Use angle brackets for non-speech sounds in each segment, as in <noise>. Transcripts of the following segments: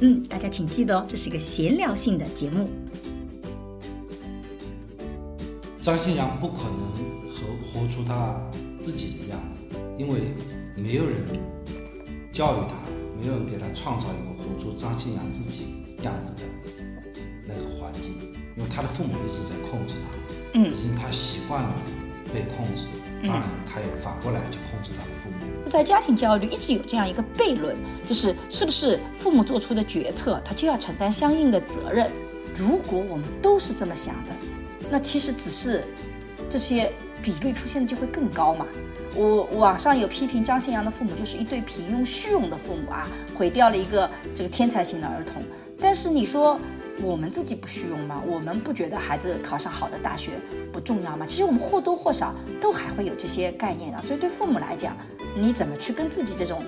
嗯，大家请记得哦，这是一个闲聊性的节目。张新阳不可能活活出他自己的样子，因为没有人教育他，没有人给他创造一个活出张新阳自己样子的那个环境，因为他的父母一直在控制他，嗯已经他习惯了被控制，当然他也反过来去控制他的父母。在家庭教育一直有这样一个悖论，就是是不是父母做出的决策，他就要承担相应的责任？如果我们都是这么想的，那其实只是这些比率出现的就会更高嘛。我网上有批评张新阳的父母就是一对平庸虚荣的父母啊，毁掉了一个这个天才型的儿童。但是你说我们自己不虚荣吗？我们不觉得孩子考上好的大学不重要吗？其实我们或多或少都还会有这些概念的。所以对父母来讲，你怎么去跟自己这种、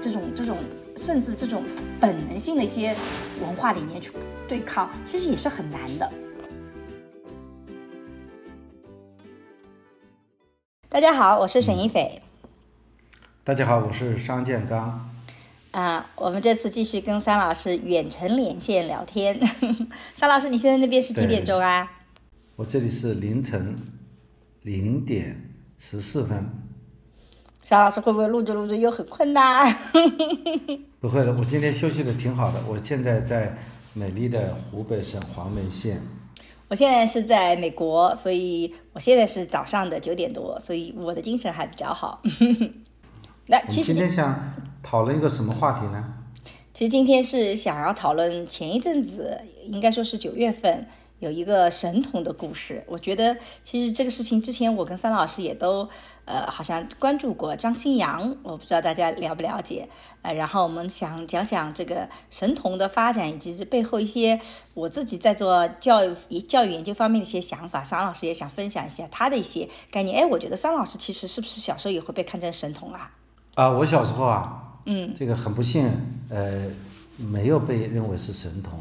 这种、这种，甚至这种本能性的一些文化理念去对抗，其实也是很难的。大家好，我是沈一斐。大家好，我是商建刚。啊，我们这次继续跟桑老师远程连线聊天。<laughs> 桑老师，你现在那边是几点钟啊？我这里是凌晨零点十四分。桑老师会不会录着录着又很困呐？<laughs> 不会的，我今天休息的挺好的。我现在在美丽的湖北省黄梅县。我现在是在美国，所以我现在是早上的九点多，所以我的精神还比较好。<laughs> 那其实今天想讨论一个什么话题呢？其实今天是想要讨论前一阵子，应该说是九月份有一个神童的故事。我觉得其实这个事情之前我跟三老师也都呃好像关注过张新阳，我不知道大家了不了解。呃，然后我们想讲讲这个神童的发展以及这背后一些我自己在做教育教育研究方面的一些想法。桑老师也想分享一下他的一些概念。哎，我觉得桑老师其实是不是小时候也会被看成神童啊？啊，我小时候啊，嗯，这个很不幸，呃，没有被认为是神童，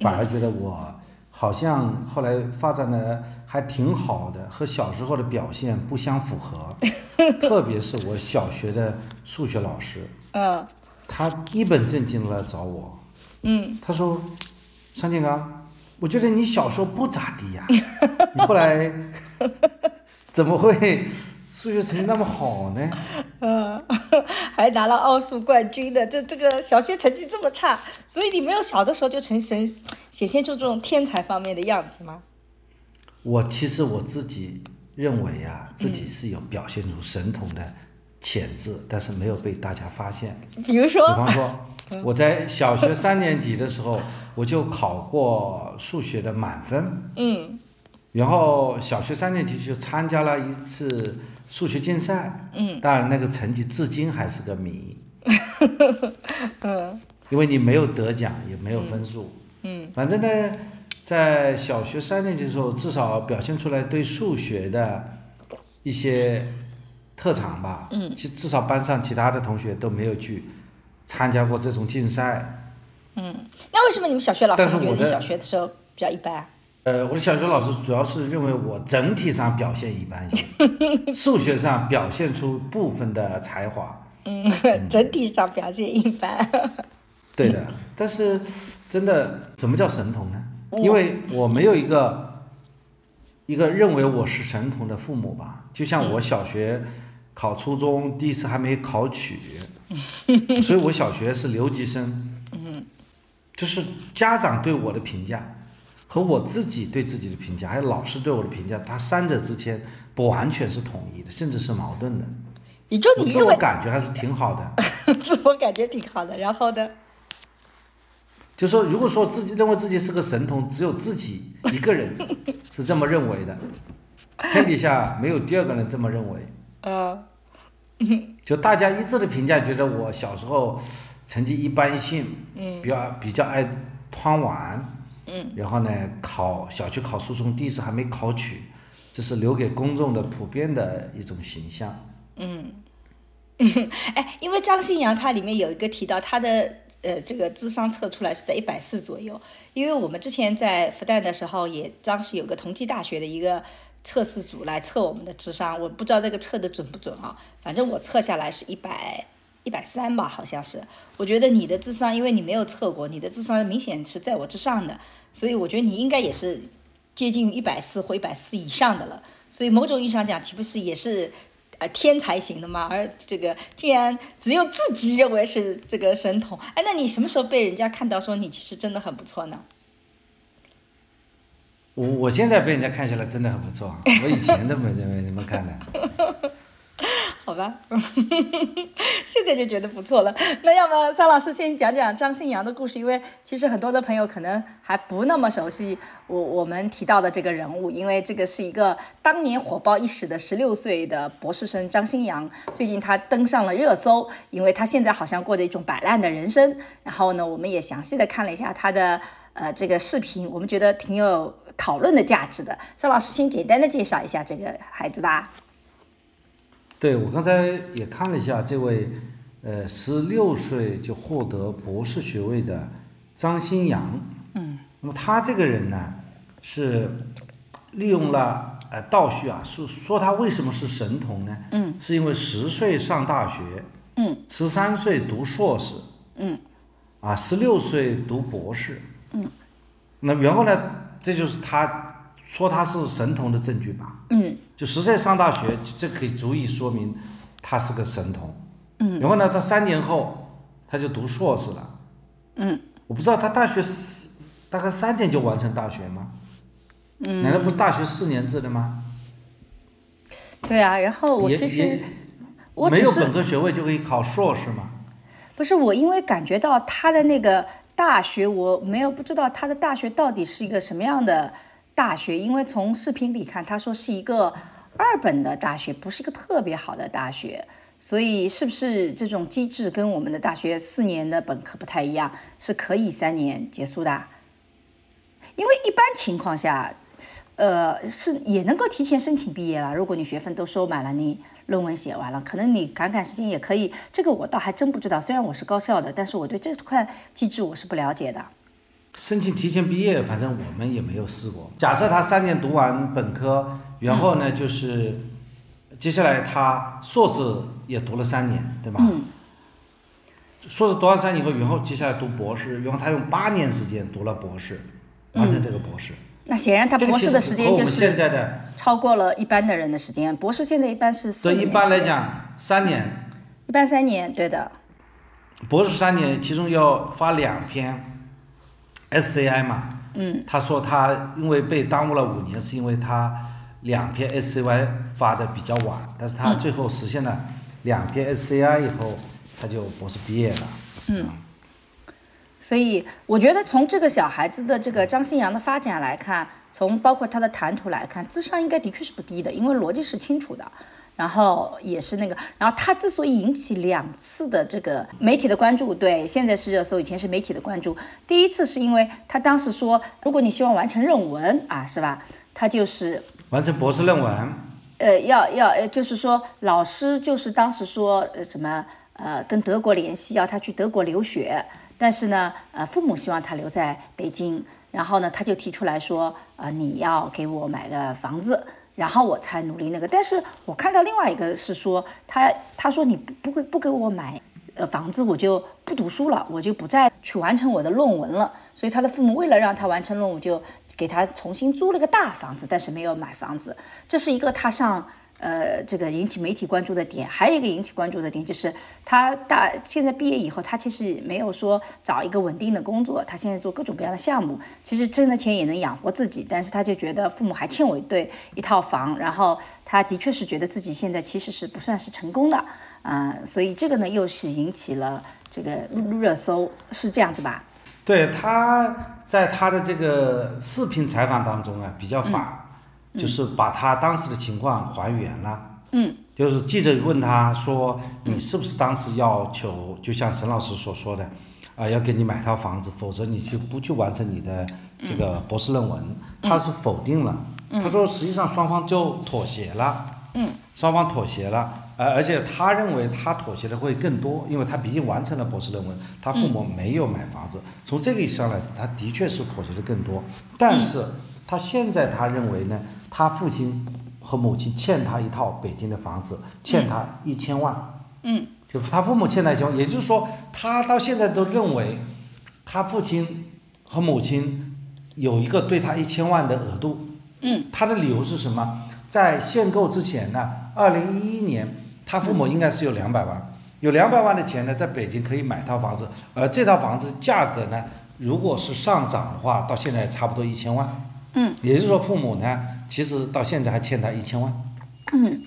反而觉得我好像后来发展的还挺好的，和小时候的表现不相符合。<laughs> 特别是我小学的数学老师，嗯他一本正经来找我，嗯，他说：“商建刚，我觉得你小时候不咋地呀，<laughs> 你后来怎么会数学成绩那么好呢？”嗯，<laughs> 还拿了奥数冠军的，这这个小学成绩这么差，所以你没有小的时候就成神，显现出这种天才方面的样子吗？我其实我自己认为啊，自己是有表现出神童的潜质，但是没有被大家发现。比比如说，比方说，<laughs> 我在小学三年级的时候，我就考过数学的满分，嗯。然后小学三年级就参加了一次数学竞赛，嗯当然那个成绩至今还是个谜，嗯 <laughs> 因为你没有得奖，也没有分数。嗯反正呢，在小学三年级的时候，至少表现出来对数学的一些特长吧。嗯其至少班上其他的同学都没有去参加过这种竞赛。嗯，那为什么你们小学老师觉得你小学的时候比较一般啊？呃，我的小学老师主要是认为我整体上表现一般性，数学上表现出部分的才华。嗯，<laughs> 整体上表现一般。对的，但是真的，什么叫神童呢？因为我没有一个一个认为我是神童的父母吧。就像我小学考初中第一次还没考取，<laughs> 所以我小学是留级生。嗯就是家长对我的评价和我自己对自己的评价，还有老师对我的评价，它三者之间不完全是统一的，甚至是矛盾的。你就我自我感觉还是挺好的。<laughs> 自我感觉挺好的，然后呢？就说如果说自己认为自己是个神童，只有自己一个人是这么认为的，天底下没有第二个人这么认为。嗯就大家一致的评价，觉得我小时候成绩一般性，嗯，比较比较爱贪玩，嗯，然后呢，考小区考初中第一次还没考取，这是留给公众的普遍的一种形象。嗯，<laughs> 哎，因为张新阳他里面有一个提到他的呃这个智商测出来是在一百四左右，因为我们之前在复旦的时候也当时有个同济大学的一个测试组来测我们的智商，我不知道这个测的准不准啊，反正我测下来是一百一百三吧，好像是。我觉得你的智商，因为你没有测过，你的智商明显是在我之上的，所以我觉得你应该也是接近一百四或一百四以上的了。所以某种意义上讲，岂不是也是呃天才型的吗？而这个竟然只有自己认为是这个神童，哎，那你什么时候被人家看到说你其实真的很不错呢？我我现在被人家看起来真的很不错，我以前都没这么这么看的。<laughs> 好吧，现在就觉得不错了。那要么桑老师先讲讲张信阳的故事，因为其实很多的朋友可能还不那么熟悉我我们提到的这个人物，因为这个是一个当年火爆一时的十六岁的博士生张新阳。最近他登上了热搜，因为他现在好像过着一种摆烂的人生。然后呢，我们也详细的看了一下他的呃这个视频，我们觉得挺有讨论的价值的。桑老师先简单的介绍一下这个孩子吧。对，我刚才也看了一下这位，呃，十六岁就获得博士学位的张新阳。嗯。那么他这个人呢，是利用了呃倒叙啊，说说他为什么是神童呢？嗯。是因为十岁上大学。嗯。十三岁读硕士。嗯。啊，十六岁读博士。嗯。那然后呢，这就是他说他是神童的证据吧？嗯。就十岁上大学，这可以足以说明他是个神童。嗯。然后呢，他三年后他就读硕士了。嗯。我不知道他大学四大概三年就完成大学吗？嗯。难道不是大学四年制的吗？对啊，然后我其实我没有本科学位就可以考硕士吗？不是我，因为感觉到他的那个大学，我没有不知道他的大学到底是一个什么样的。大学，因为从视频里看，他说是一个二本的大学，不是一个特别好的大学，所以是不是这种机制跟我们的大学四年的本科不太一样，是可以三年结束的？因为一般情况下，呃，是也能够提前申请毕业了。如果你学分都收满了，你论文写完了，可能你赶赶时间也可以。这个我倒还真不知道，虽然我是高校的，但是我对这块机制我是不了解的。申请提前毕业，反正我们也没有试过。假设他三年读完本科，然后呢，就是接下来他硕士也读了三年，对吧？嗯。硕士读完三年以后，然后接下来读博士，然后他用八年时间读了博士，完成这个博士。那显然他博士的时间就是现在的超过了一般的人的时间。博士现在一般是对一般来讲三年。一般三年，对的。博士三年，其中要发两篇。SCI 嘛，嗯，他说他因为被耽误了五年，是因为他两篇 SCI 发的比较晚，但是他最后实现了两篇 SCI 以后，他就博士毕业了。嗯，所以我觉得从这个小孩子的这个张新阳的发展来看，从包括他的谈吐来看，智商应该的确是不低的，因为逻辑是清楚的。然后也是那个，然后他之所以引起两次的这个媒体的关注，对，现在是热搜，以前是媒体的关注。第一次是因为他当时说，如果你希望完成论文啊，是吧？他就是完成博士论文。呃，要要呃，就是说老师就是当时说呃什么呃跟德国联系，要他去德国留学，但是呢呃父母希望他留在北京，然后呢他就提出来说啊你要给我买个房子。然后我才努力那个，但是我看到另外一个是说，他他说你不不会不给我买呃房子，我就不读书了，我就不再去完成我的论文了。所以他的父母为了让他完成论文，就给他重新租了个大房子，但是没有买房子。这是一个他上。呃，这个引起媒体关注的点，还有一个引起关注的点，就是他大现在毕业以后，他其实没有说找一个稳定的工作，他现在做各种各样的项目，其实挣的钱也能养活自己，但是他就觉得父母还欠我一对一套房，然后他的确是觉得自己现在其实是不算是成功的，啊，所以这个呢又是引起了这个热搜，是这样子吧？对，他在他的这个视频采访当中啊，比较反。就是把他当时的情况还原了。嗯就是记者问他说：“你是不是当时要求，就像沈老师所说的，啊、要给你买套房子，否则你就不去完成你的这个博士论文？”他是否定了。他说：“实际上双方就妥协了。”嗯，双方妥协了，呃而且他认为他妥协的会更多，因为他毕竟完成了博士论文，他父母没有买房子。从这个意义上来，他的确是妥协的更多。但是他现在他认为呢，他父亲和母亲欠他一套北京的房子，欠他一千万。嗯就他父母欠他一千万，也就是说，他到现在都认为他父亲和母亲有一个对他一千万的额度。嗯他的理由是什么？在限购之前呢，二零一一年他父母应该是有两百万，有两百万的钱呢，在北京可以买套房子，而这套房子价格呢，如果是上涨的话，到现在差不多一千万。嗯，也就是说，父母呢，其实到现在还欠他一千万。嗯，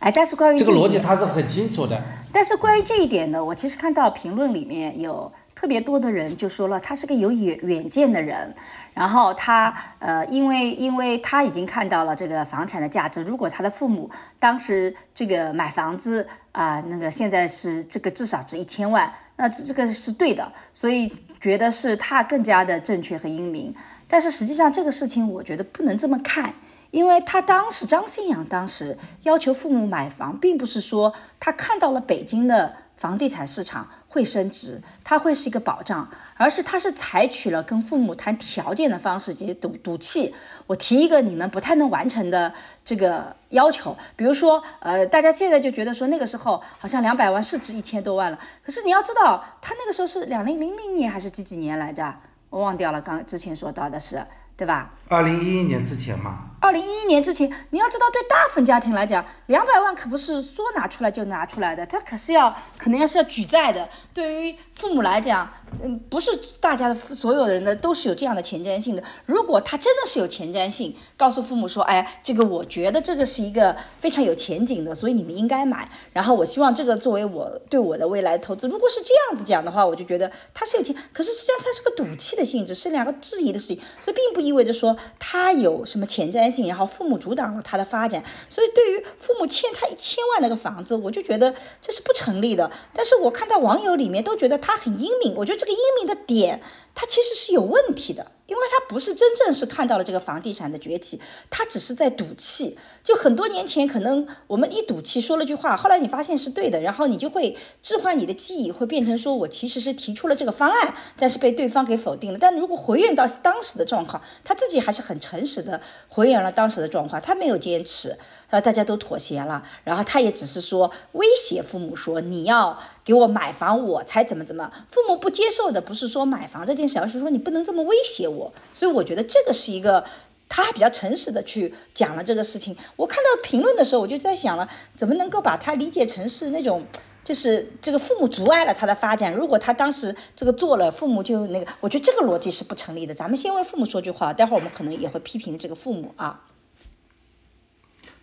哎，但是关于这个逻辑他是很清楚的。但是关于这一点呢，我其实看到评论里面有特别多的人就说了，他是个有远远见的人，然后他呃，因为因为他已经看到了这个房产的价值，如果他的父母当时这个买房子啊、那个现在是这个至少值一千万，那这这个是对的，所以觉得是他更加的正确和英明。但是实际上这个事情，我觉得不能这么看。因为他当时张信阳当时要求父母买房，并不是说他看到了北京的房地产市场会升值，它会是一个保障，而是他是采取了跟父母谈条件的方式，即赌赌气。我提一个你们不太能完成的这个要求，比如说，呃，大家现在就觉得说那个时候好像两百万是值一千多万了，可是你要知道，他那个时候是两零零零年还是几几年来着？我忘掉了，刚之前说到的是，对吧？二零一一年之前嘛，二零一一年之前，你要知道，对大部分家庭来讲，两百万可不是说拿出来就拿出来的，它可是要可能要是要举债的。对于父母来讲，嗯，不是大家的所有人的都是有这样的前瞻性的。如果他真的是有前瞻性，告诉父母说，哎，这个我觉得这个是一个非常有前景的，所以你们应该买。然后我希望这个作为我对我的未来投资。如果是这样子讲的话，我就觉得他是有钱，可是实际上它是个赌气的性质，是两个质疑的事情，所以并不意味着说他有什么前瞻性，然后父母阻挡了他的发展。所以对于父母欠他一千万那个房子，我就觉得这是不成立的。但是我看到网友里面都觉得他很英明，我觉得这个英明的点，他其实是有问题的。因为他不是真正是看到了这个房地产的崛起，他只是在赌气。就很多年前，可能我们一赌气说了句话，后来你发现是对的，然后你就会置换你的记忆，会变成说我其实是提出了这个方案，但是被对方给否定了。但如果回原到当时的状况，他自己还是很诚实的回原了当时的状况，他没有坚持。呃，大家都妥协了，然后他也只是说威胁父母说你要给我买房，我才怎么怎么。父母不接受的不是说买房这件事，而是说你不能这么威胁我。所以我觉得这个是一个他还比较诚实的去讲了这个事情。我看到评论的时候，我就在想了，怎么能够把它理解成是那种。就是这个父母阻碍了他的发展。如果他当时这个做了，父母就那个，我觉得这个逻辑是不成立的。咱们先为父母说句话，待会儿我们可能也会批评这个父母啊。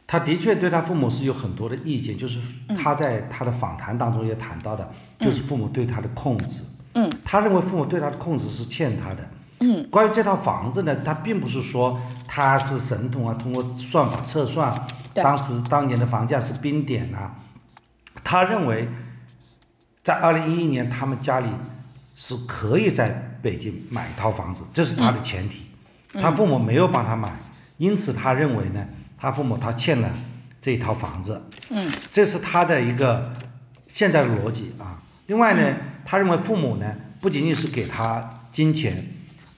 他的确对他父母是有很多的意见，就是他在他的访谈当中也谈到的，就是父母对他的控制。嗯，他认为父母对他的控制是欠他的。嗯，关于这套房子呢，他并不是说他是神童啊，通过算法测算，当时当年的房价是冰点啊。他认为，在二零一一年他们家里是可以在北京买一套房子，这是他的前提。他父母没有帮他买，因此他认为呢，他父母他欠了这一套房子。嗯，这是他的一个现在的逻辑啊。另外呢，他认为父母呢不仅仅是给他金钱，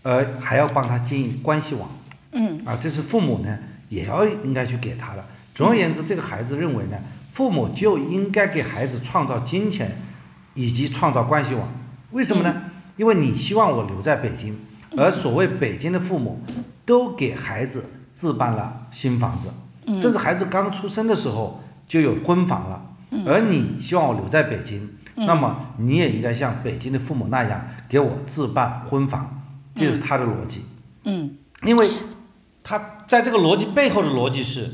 而还要帮他经营关系网。嗯啊，这是父母呢也要应该去给他的。总而言之，这个孩子认为呢，父母就应该给孩子创造金钱，以及创造关系网。为什么呢？因为你希望我留在北京，而所谓北京的父母都给孩子置办了新房子，甚至孩子刚出生的时候就有婚房了。而你希望我留在北京，那么你也应该像北京的父母那样给我置办婚房，这是他的逻辑。嗯因为他在这个逻辑背后的逻辑是，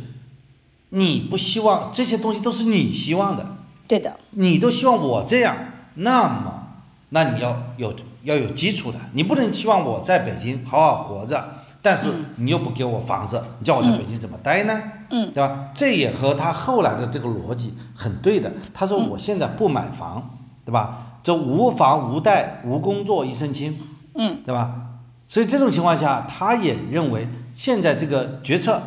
你不希望这些东西都是你希望的，对的，你都希望我这样，那么，那你要有要有基础的，你不能期望我在北京好好活着，但是你又不给我房子，你叫我在北京怎么待呢？嗯，对吧？这也和他后来的这个逻辑很对的。他说我现在不买房，对吧？这无房无贷无工作一身轻，嗯，对吧？所以这种情况下，他也认为现在这个决策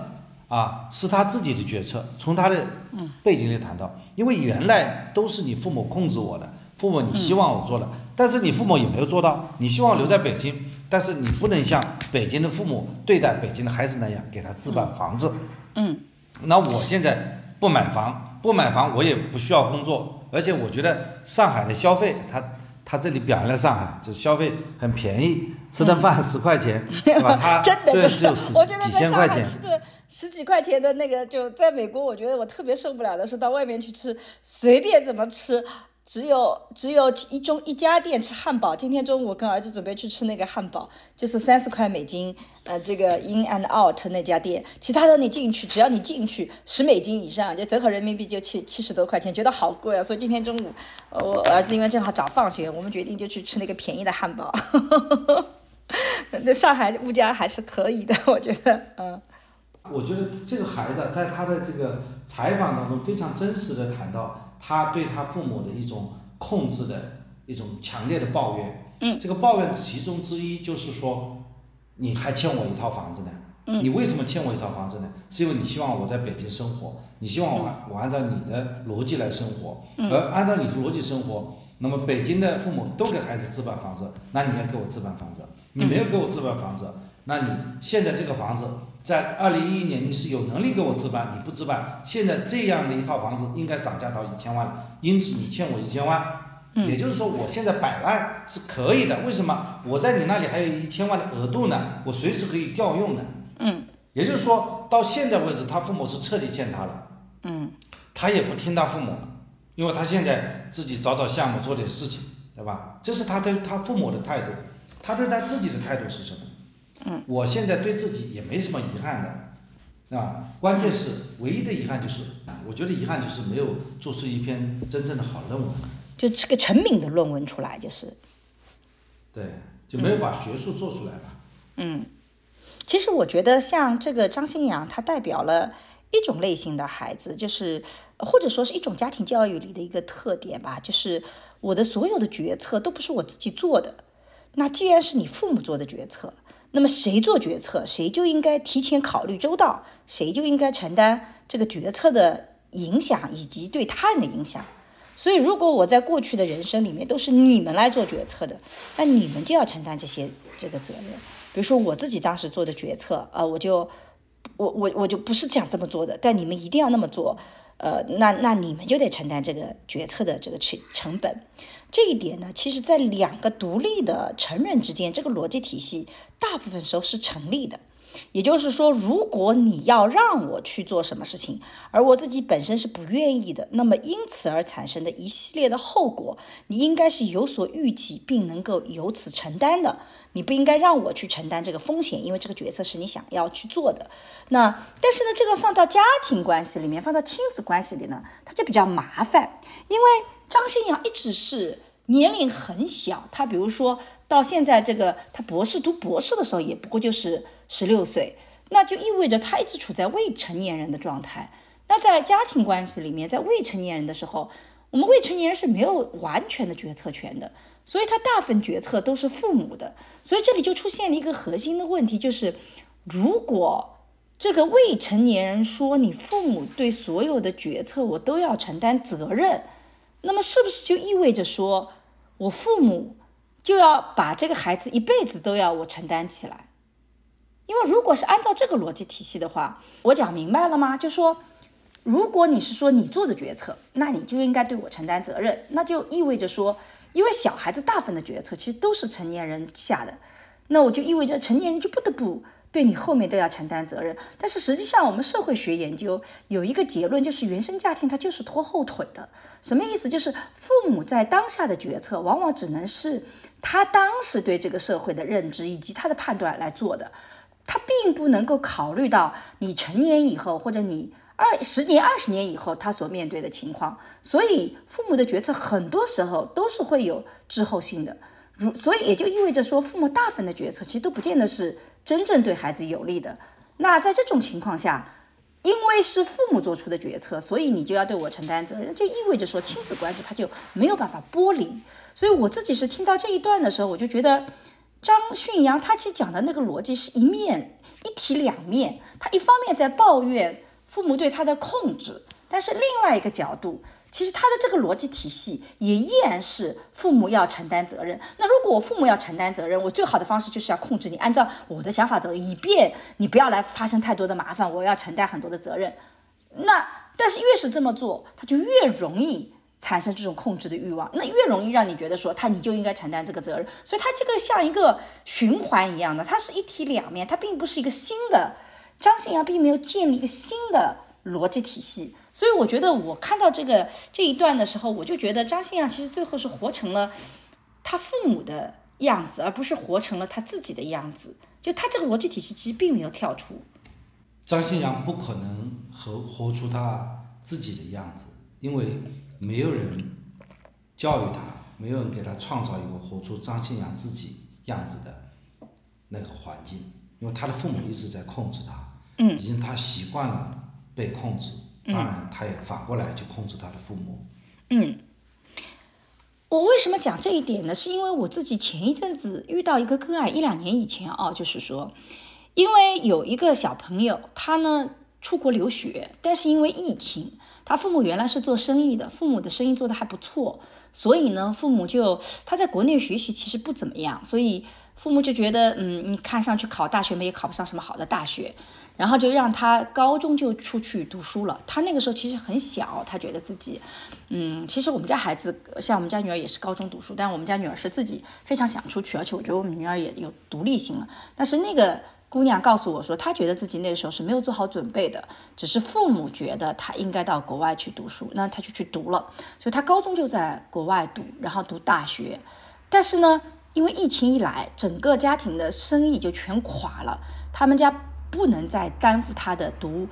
啊是他自己的决策。从他的背景里谈到，因为原来都是你父母控制我的，父母你希望我做的，但是你父母也没有做到，你希望留在北京，但是你不能像北京的父母对待北京的孩子那样给他置办房子。嗯，那我现在不买房，不买房我也不需要工作，而且我觉得上海的消费，他他这里表扬了上海，就消费很便宜，吃顿饭十块钱，对吧？<laughs> 他虽然不只有几在上海千块钱，十几块钱的那个，就在美国，我觉得我特别受不了的是到外面去吃，随便怎么吃。只有只有一中一家店吃汉堡，今天中午跟儿子准备去吃那个汉堡，就是三十块美金，呃，这个 In and Out 那家店，其他的你进去，只要你进去十美金以上，就折合人民币就七七十多块钱，觉得好贵啊！所以今天中午，我儿子因为正好早放学，我们决定就去吃那个便宜的汉堡。<laughs> 那上海物价还是可以的，我觉得，嗯我觉得这个孩子啊在他的这个采访当中非常真实的谈到他对他父母的一种控制的一种强烈的抱怨。嗯，这个抱怨其中之一就是说，你还欠我一套房子呢。嗯你为什么欠我一套房子呢？是因为你希望我在北京生活，你希望我我按照你的逻辑来生活，嗯而按照你的逻辑生活，那么北京的父母都给孩子置办房子，那你要给我置办房子，你没有给我置办房子，那你现在这个房子在二零一一年你是有能力给我置办，你不置办，现在这样的一套房子应该涨价到一千万了，因此你欠我一千万。也就是说，我现在摆烂是可以的。为什么？我在你那里还有一千万的额度呢，我随时可以调用的。嗯也就是说，到现在为止，他父母是彻底欠他了，嗯他也不听他父母了，因为他现在自己找找项目做点事情，对吧？这是他对他父母的态度，他对他自己的态度是什么？嗯，我现在对自己也没什么遗憾的，啊，关键是唯一的遗憾就是，我觉得遗憾就是没有做出一篇真正的好论文，就这个成名的论文出来，就是，对，就没有把学术做出来吧。嗯，其实我觉得像这个张新阳，他代表了一种类型的孩子，就是或者说是一种家庭教育里的一个特点吧，就是我的所有的决策都不是我自己做的。那既然是你父母做的决策，那么谁做决策，谁就应该提前考虑周到，谁就应该承担这个决策的影响以及对他人的影响。所以，如果我在过去的人生里面都是你们来做决策的，那你们就要承担这些这个责任。比如说我自己当时做的决策啊、我就我我我就不是这样这么做的，但你们一定要那么做，呃，那那你们就得承担这个决策的这个成成本。这一点呢，其实在两个独立的成人之间，这个逻辑体系大部分时候是成立的。也就是说，如果你要让我去做什么事情，而我自己本身是不愿意的，那么因此而产生的一系列的后果，你应该是有所预计，并能够由此承担的。你不应该让我去承担这个风险，因为这个决策是你想要去做的。那但是呢，这个放到家庭关系里面，放到亲子关系里呢，它就比较麻烦，因为张新阳一直是年龄很小，他比如说到现在这个他博士读博士的时候，也不过就是十六岁，那就意味着他一直处在未成年人的状态。那在家庭关系里面，在未成年人的时候，我们未成年人是没有完全的决策权的，所以他大部分决策都是父母的。所以这里就出现了一个核心的问题，就是如果这个未成年人说你父母对所有的决策我都要承担责任，那么是不是就意味着说我父母就要把这个孩子一辈子都要我承担起来？因为如果是按照这个逻辑体系的话，我讲明白了吗？就说，如果你是说你做的决策，那你就应该对我承担责任，那就意味着说，因为小孩子大部分的决策其实都是成年人下的，那我就意味着成年人就不得不对你后面都要承担责任。但是实际上，我们社会学研究有一个结论，就是原生家庭它就是拖后腿的。什么意思？就是父母在当下的决策，往往只能是他当时对这个社会的认知以及他的判断来做的。他并不能够考虑到你成年以后，或者你二十年、二十年以后他所面对的情况，所以父母的决策很多时候都是会有滞后性的。如所以也就意味着说，父母大部分的决策其实都不见得是真正对孩子有利的。那在这种情况下，因为是父母做出的决策，所以你就要对我承担责任，就意味着说亲子关系它就没有办法剥离。所以我自己是听到这一段的时候，我就觉得张训阳他其实讲的那个逻辑是一面一体两面，他一方面在抱怨父母对他的控制，但是另外一个角度。其实他的这个逻辑体系也依然是父母要承担责任。那如果我父母要承担责任，我最好的方式就是要控制你，按照我的想法走，以便你不要来发生太多的麻烦。我要承担很多的责任。那但是越是这么做，他就越容易产生这种控制的欲望，那越容易让你觉得说他你就应该承担这个责任。所以他这个像一个循环一样的，它是一体两面，它并不是一个新的。张信阳并没有建立一个新的逻辑体系。所以我觉得，我看到这个这一段的时候，我就觉得张信阳其实最后是活成了他父母的样子，而不是活成了他自己的样子。就他这个逻辑体系其实并没有跳出。张信阳不可能活活出他自己的样子，因为没有人教育他，没有人给他创造一个活出张信阳自己样子的那个环境，因为他的父母一直在控制他，嗯，已经他习惯了被控制。当然，他也反过来去控制他的父母。嗯，我为什么讲这一点呢？是因为我自己前一阵子遇到一个个案，一两年以前啊，就是说，因为有一个小朋友，他呢出国留学，但是因为疫情，他父母原来是做生意的，父母的生意做得还不错，所以呢，父母就他在国内学习其实不怎么样，所以父母就觉得，嗯，你看上去考大学嘛，也考不上什么好的大学。然后就让他高中就出去读书了。他那个时候其实很小，他觉得自己，嗯，其实我们家孩子像我们家女儿也是高中读书，但我们家女儿是自己非常想出去，而且我觉得我们女儿也有独立性了。但是那个姑娘告诉我说，她觉得自己那个时候是没有做好准备的，只是父母觉得她应该到国外去读书，那她就去读了。所以她高中就在国外读，然后读大学。但是呢，因为疫情一来，整个家庭的生意就全垮了，他们家。不能再担负他的读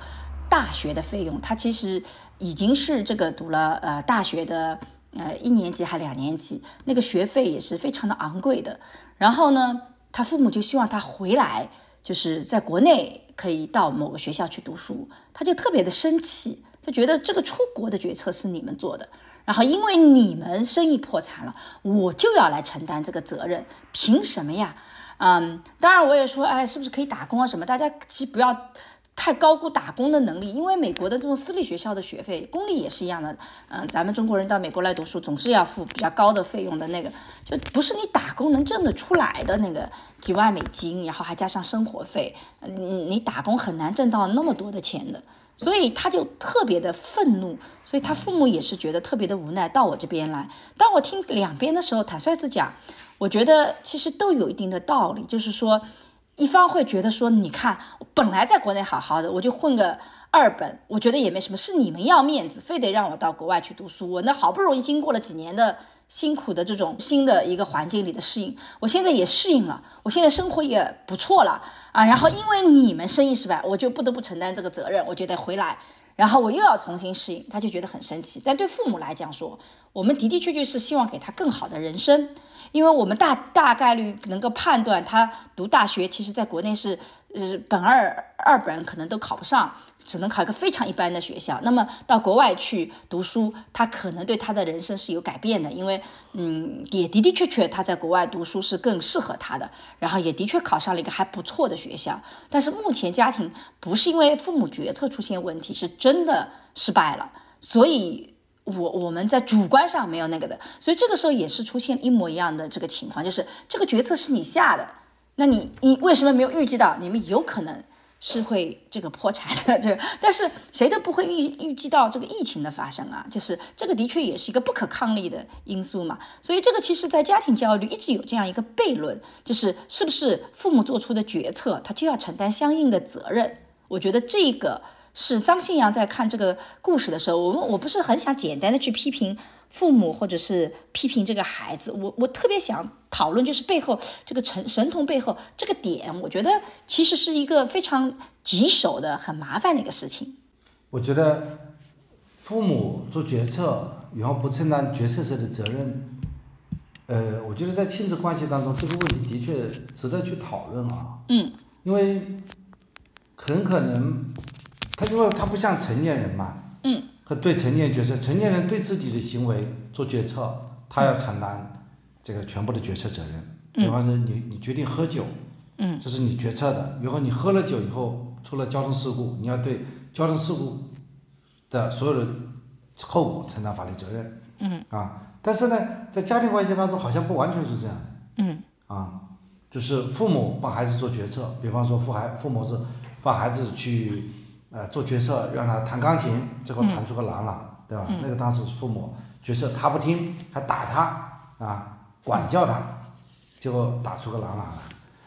大学的费用，他其实已经是这个读了呃大学的呃一年级还两年级，那个学费也是非常的昂贵的。然后呢，他父母就希望他回来，就是在国内可以到某个学校去读书，他就特别的生气，他觉得这个出国的决策是你们做的，然后因为你们生意破产了，我就要来承担这个责任，凭什么呀？嗯，当然我也说，哎，是不是可以打工啊？什么？大家其实不要太高估打工的能力，因为美国的这种私立学校的学费，公立也是一样的。嗯，咱们中国人到美国来读书，总是要付比较高的费用的，那个就不是你打工能挣得出来的那个几万美金，然后还加上生活费，嗯，你打工很难挣到那么多的钱的。所以他就特别的愤怒，所以他父母也是觉得特别的无奈，到我这边来。当我听两边的时候，坦率子讲。我觉得其实都有一定的道理，就是说，一方会觉得说，你看，我本来在国内好好的，我就混个二本，我觉得也没什么，是你们要面子，非得让我到国外去读书。我那好不容易经过了几年的辛苦的这种新的一个环境里的适应，我现在也适应了，我现在生活也不错了啊。然后因为你们生意失败，我就不得不承担这个责任，我就得回来。然后我又要重新适应，他就觉得很生气。但对父母来讲说，我们的的确确是希望给他更好的人生，因为我们大大概率能够判断他读大学，其实在国内是呃本二二本可能都考不上。只能考一个非常一般的学校，那么到国外去读书，他可能对他的人生是有改变的，因为，嗯，也的的确确他在国外读书是更适合他的，然后也的确考上了一个还不错的学校。但是目前家庭不是因为父母决策出现问题，是真的失败了，所以我我们在主观上没有那个的，所以这个时候也是出现一模一样的这个情况，就是这个决策是你下的，那你你为什么没有预计到你们有可能？是会这个破产的，<laughs> 对，但是谁都不会预预计到这个疫情的发生啊，就是这个的确也是一个不可抗力的因素嘛，所以这个其实，在家庭教育一直有这样一个悖论，就是是不是父母做出的决策，他就要承担相应的责任？我觉得这个是张信阳在看这个故事的时候，我们我不是很想简单的去批评。父母或者是批评这个孩子，我我特别想讨论，就是背后这个神神童背后这个点，我觉得其实是一个非常棘手的、很麻烦的一个事情。我觉得父母做决策，然后不承担决策者的责任，呃，我觉得在亲子关系当中，这个问题的确值得去讨论啊。嗯。因为很可能他因为他不像成年人嘛。嗯。和对成年角色，成年人对自己的行为做决策，他要承担这个全部的决策责任。嗯。比方说，你你决定喝酒。嗯。这是你决策的。以后你喝了酒以后出了交通事故，你要对交通事故的所有的后果承担法律责任。嗯。啊。但是呢，在家庭关系当中，好像不完全是这样的。嗯，啊，就是父母帮孩子做决策，比方说父孩父母是帮孩子去呃做决策，让他弹钢琴，最后弹出个朗朗，对吧？那个当时父母决策他不听，还打他啊，管教他，结果打出个朗朗来。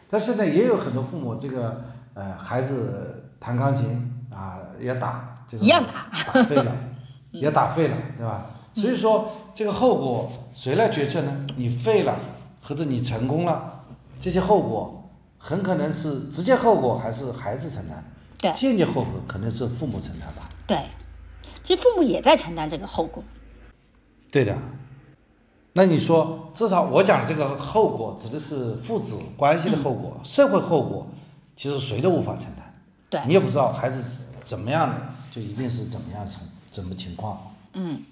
但是呢，也有很多父母这个呃孩子弹钢琴啊也打，这个一样打，打废了，也打废了，对吧？所以说。这个后果谁来决策呢？你废了，或者你成功了，这些后果很可能是直接后果还是孩子承担，对，间接后果可能是父母承担吧。对，其实父母也在承担这个后果。对的。那你说，至少我讲的这个后果指的是父子关系的后果，社会后果，其实谁都无法承担。对。你也不知道孩子怎么样的，就一定是怎么样的成怎么情况。嗯。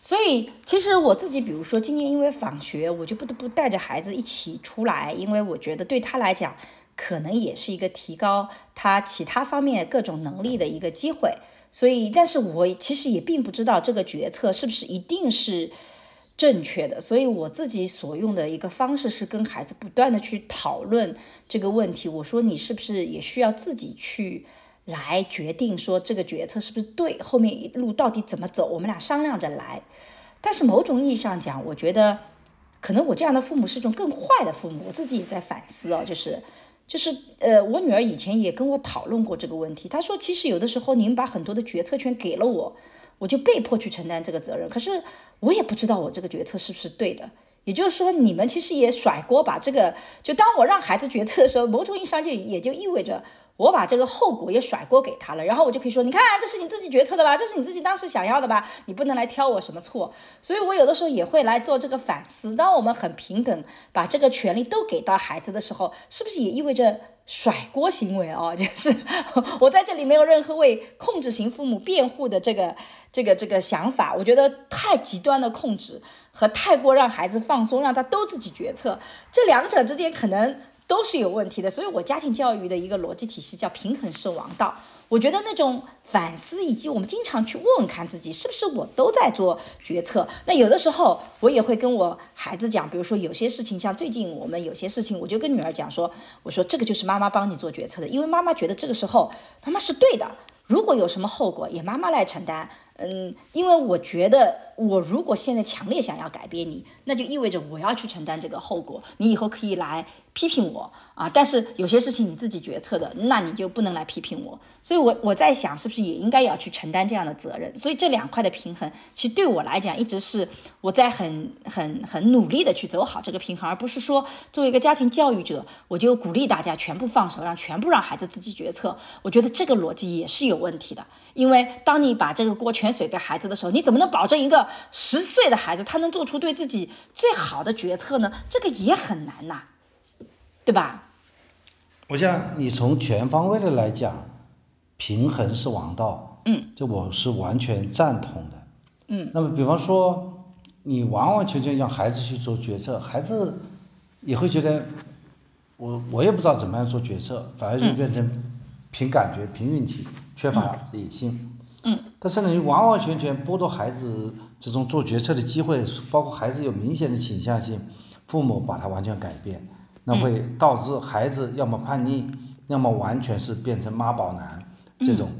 所以，其实我自己，比如说今年因为访学，我就不得不带着孩子一起出来，因为我觉得对他来讲，可能也是一个提高他其他方面各种能力的一个机会。所以，但是我其实也并不知道这个决策是不是一定是正确的。所以，我自己所用的一个方式是跟孩子不断的去讨论这个问题。我说，你是不是也需要自己去？来决定说这个决策是不是对，后面一路到底怎么走，我们俩商量着来。但是某种意义上讲，我觉得可能我这样的父母是一种更坏的父母。我自己也在反思哦，就是就是呃，我女儿以前也跟我讨论过这个问题。她说，其实有的时候您把很多的决策权给了我，我就被迫去承担这个责任。可是我也不知道我这个决策是不是对的。也就是说，你们其实也甩锅，把这个就当我让孩子决策的时候，某种意义上就也就意味着。我把这个后果也甩锅给他了，然后我就可以说，你看，这是你自己决策的吧，这是你自己当时想要的吧，你不能来挑我什么错。所以我有的时候也会来做这个反思。当我们很平等，把这个权利都给到孩子的时候，是不是也意味着甩锅行为哦？<laughs> 就是我在这里没有任何为控制型父母辩护的这个这个这个想法。我觉得太极端的控制和太过让孩子放松，让他都自己决策，这两者之间可能。都是有问题的，所以我家庭教育的一个逻辑体系叫平衡是王道。我觉得那种反思以及我们经常去问问看自己是不是我都在做决策。那有的时候我也会跟我孩子讲，比如说有些事情，像最近我们有些事情，我就跟女儿讲说，我说这个就是妈妈帮你做决策的，因为妈妈觉得这个时候妈妈是对的。如果有什么后果，也妈妈来承担。嗯，因为我觉得，我如果现在强烈想要改变你，那就意味着我要去承担这个后果。你以后可以来批评我啊，但是有些事情你自己决策的，那你就不能来批评我。所以，我我在想，是不是也应该要去承担这样的责任？所以这两块的平衡，其实对我来讲，一直是我在很很很努力的去走好这个平衡，而不是说作为一个家庭教育者，我就鼓励大家全部放手，让全部让孩子自己决策。我觉得这个逻辑也是有问题的，因为当你把这个锅全甩给孩子的时候，你怎么能保证一个十岁的孩子他能做出对自己最好的决策呢？这个也很难呐，对吧？我想你从全方位的来讲。平衡是王道，嗯，这我是完全赞同的，嗯。那么，比方说，你完完全全让孩子去做决策，孩子也会觉得，我我也不知道怎么样做决策，反而就变成凭感觉、凭运气，缺乏理性，嗯。但是呢，你完完全全剥夺孩子这种做决策的机会，包括孩子有明显的倾向性，父母把他完全改变，那会导致孩子要么叛逆，要么完全是变成妈宝男。这种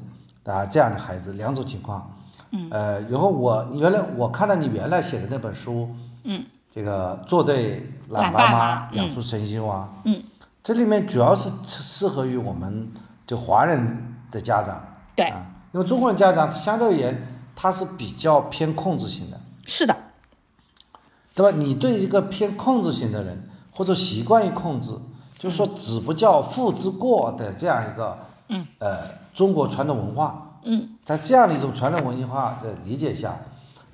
啊，这样的孩子两种情况，嗯，呃，然后我原来我看到你原来写的那本书，嗯，这个做对懒爸妈养出神心娃，嗯，这里面主要是适合于我们就华人的家长，对，啊，因为中国人家长相对而言他是比较偏控制型的，是的，对吧？你对一个偏控制型的人，或者习惯于控制，就是说子不教父之过的这样一个，嗯，呃。中国传统文化，嗯，在这样的一种传统文化的理解下，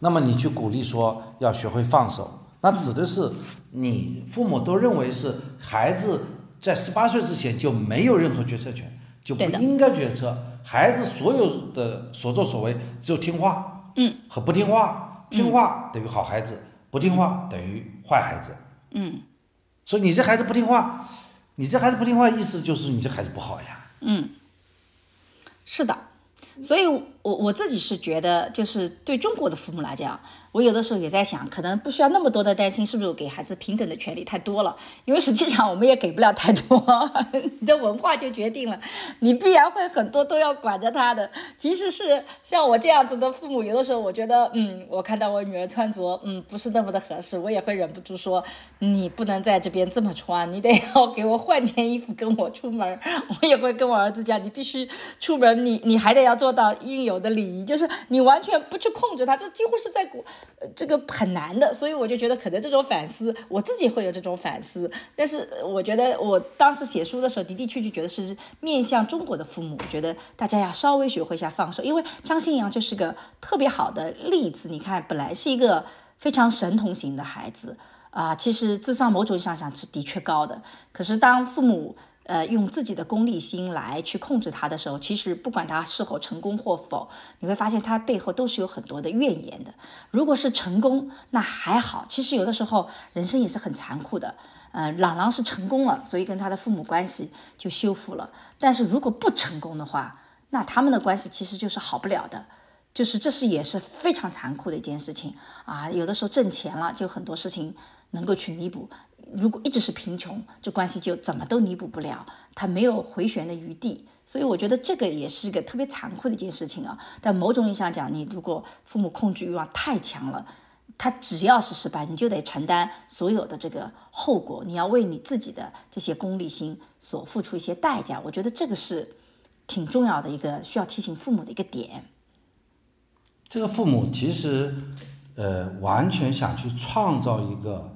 那么你去鼓励说要学会放手，那指的是你父母都认为是孩子在十八岁之前就没有任何决策权，就不应该决策。孩子所有的所作所为只有听话，嗯，和不听话，听话等于好孩子，不听话等于坏孩子。嗯所以你这孩子不听话，你这孩子不听话，意思就是你这孩子不好呀。嗯，是的。所以我，我自己是觉得，就是对中国的父母来讲，我有的时候也在想，可能不需要那么多的担心，是不是给孩子平等的权利太多了？因为实际上我们也给不了太多，<laughs> 你的文化就决定了，你必然会很多都要管着他的。即使是像我这样子的父母，有的时候我觉得，嗯，我看到我女儿穿着，嗯，不是那么的合适，我也会忍不住说，你不能在这边这么穿，你得要给我换件衣服跟我出门。<laughs> 我也会跟我儿子讲，你必须出门，你你还得要做到应有的礼仪，就是你完全不去控制他，这几乎是在国，呃，这个很难的。所以我就觉得，可能这种反思，我自己会有这种反思。但是我觉得，我当时写书的时候，的的确确觉得是面向中国的父母，觉得大家要稍微学会一下放手，因为张新阳就是个特别好的例子。你看，本来是一个非常神童型的孩子啊、其实智商某种意义上讲是的确高的，可是当父母呃，用自己的功利心来去控制他的时候，其实不管他是否成功或否，你会发现他背后都是有很多的怨言的。如果是成功，那还好。其实有的时候人生也是很残酷的。呃，朗朗是成功了，所以跟他的父母关系就修复了。但是如果不成功的话，那他们的关系其实就是好不了的。就是这是也是非常残酷的一件事情啊！有的时候挣钱了，就很多事情能够去弥补。如果一直是贫穷，这关系就怎么都弥补不了，他没有回旋的余地。所以我觉得这个也是个特别残酷的一件事情啊。但某种意义上讲，你如果父母控制欲望太强了，他只要是失败，你就得承担所有的这个后果，你要为你自己的这些功利心所付出一些代价。我觉得这个是挺重要的一个需要提醒父母的一个点。这个父母其实，呃，完全想去创造一个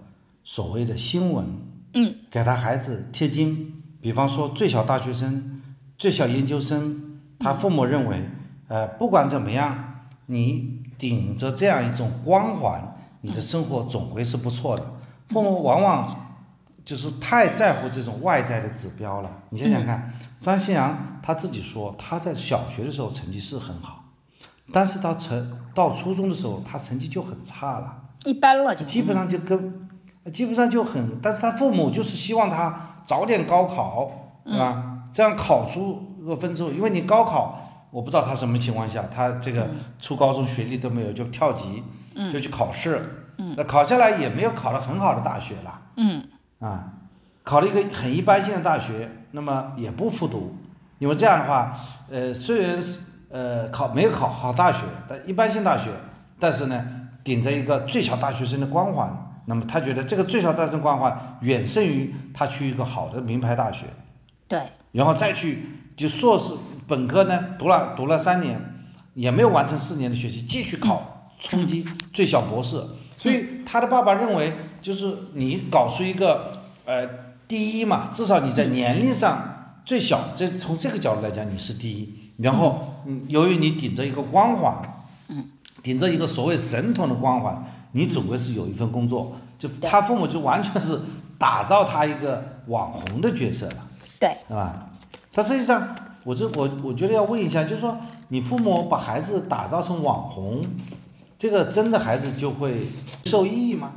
所谓的新闻，嗯，给他孩子贴金。比方说，最小大学生、最小研究生，他父母认为，呃，不管怎么样，你顶着这样一种光环，你的生活总归是不错的。父母往往就是太在乎这种外在的指标了。你想想看，张新阳他自己说，他在小学的时候成绩是很好。但是到成到初中的时候，他成绩就很差了，一般了就基本上就跟，基本上就很，但是他父母就是希望他早点高考，对吧？这样考出个分数，因为你高考，我不知道他什么情况下，他这个初高中学历都没有就跳级，就去考试，那考下来也没有考了很好的大学了，嗯啊，考了一个很一般性的大学，那么也不复读，因为这样的话，呃，虽然是。呃，考没有考好大学，但一般性大学，但是呢，顶着一个最小大学生的光环，那么他觉得这个最少大学生光环远胜于他去一个好的名牌大学，对，然后再去就硕士本科呢读了读了三年，也没有完成四年的学习，继续考冲击最小博士，所以他的爸爸认为，就是你搞出一个呃第一嘛，至少你在年龄上最小，这从这个角度来讲你是第一。然后，嗯，由于你顶着一个光环，嗯，顶着一个所谓神童的光环，你总归是有一份工作。就他父母就完全是打造他一个网红的角色了，对，对吧？但实际上，我这我我觉得要问一下，就是说，你父母把孩子打造成网红，这个真的孩子就会受益吗？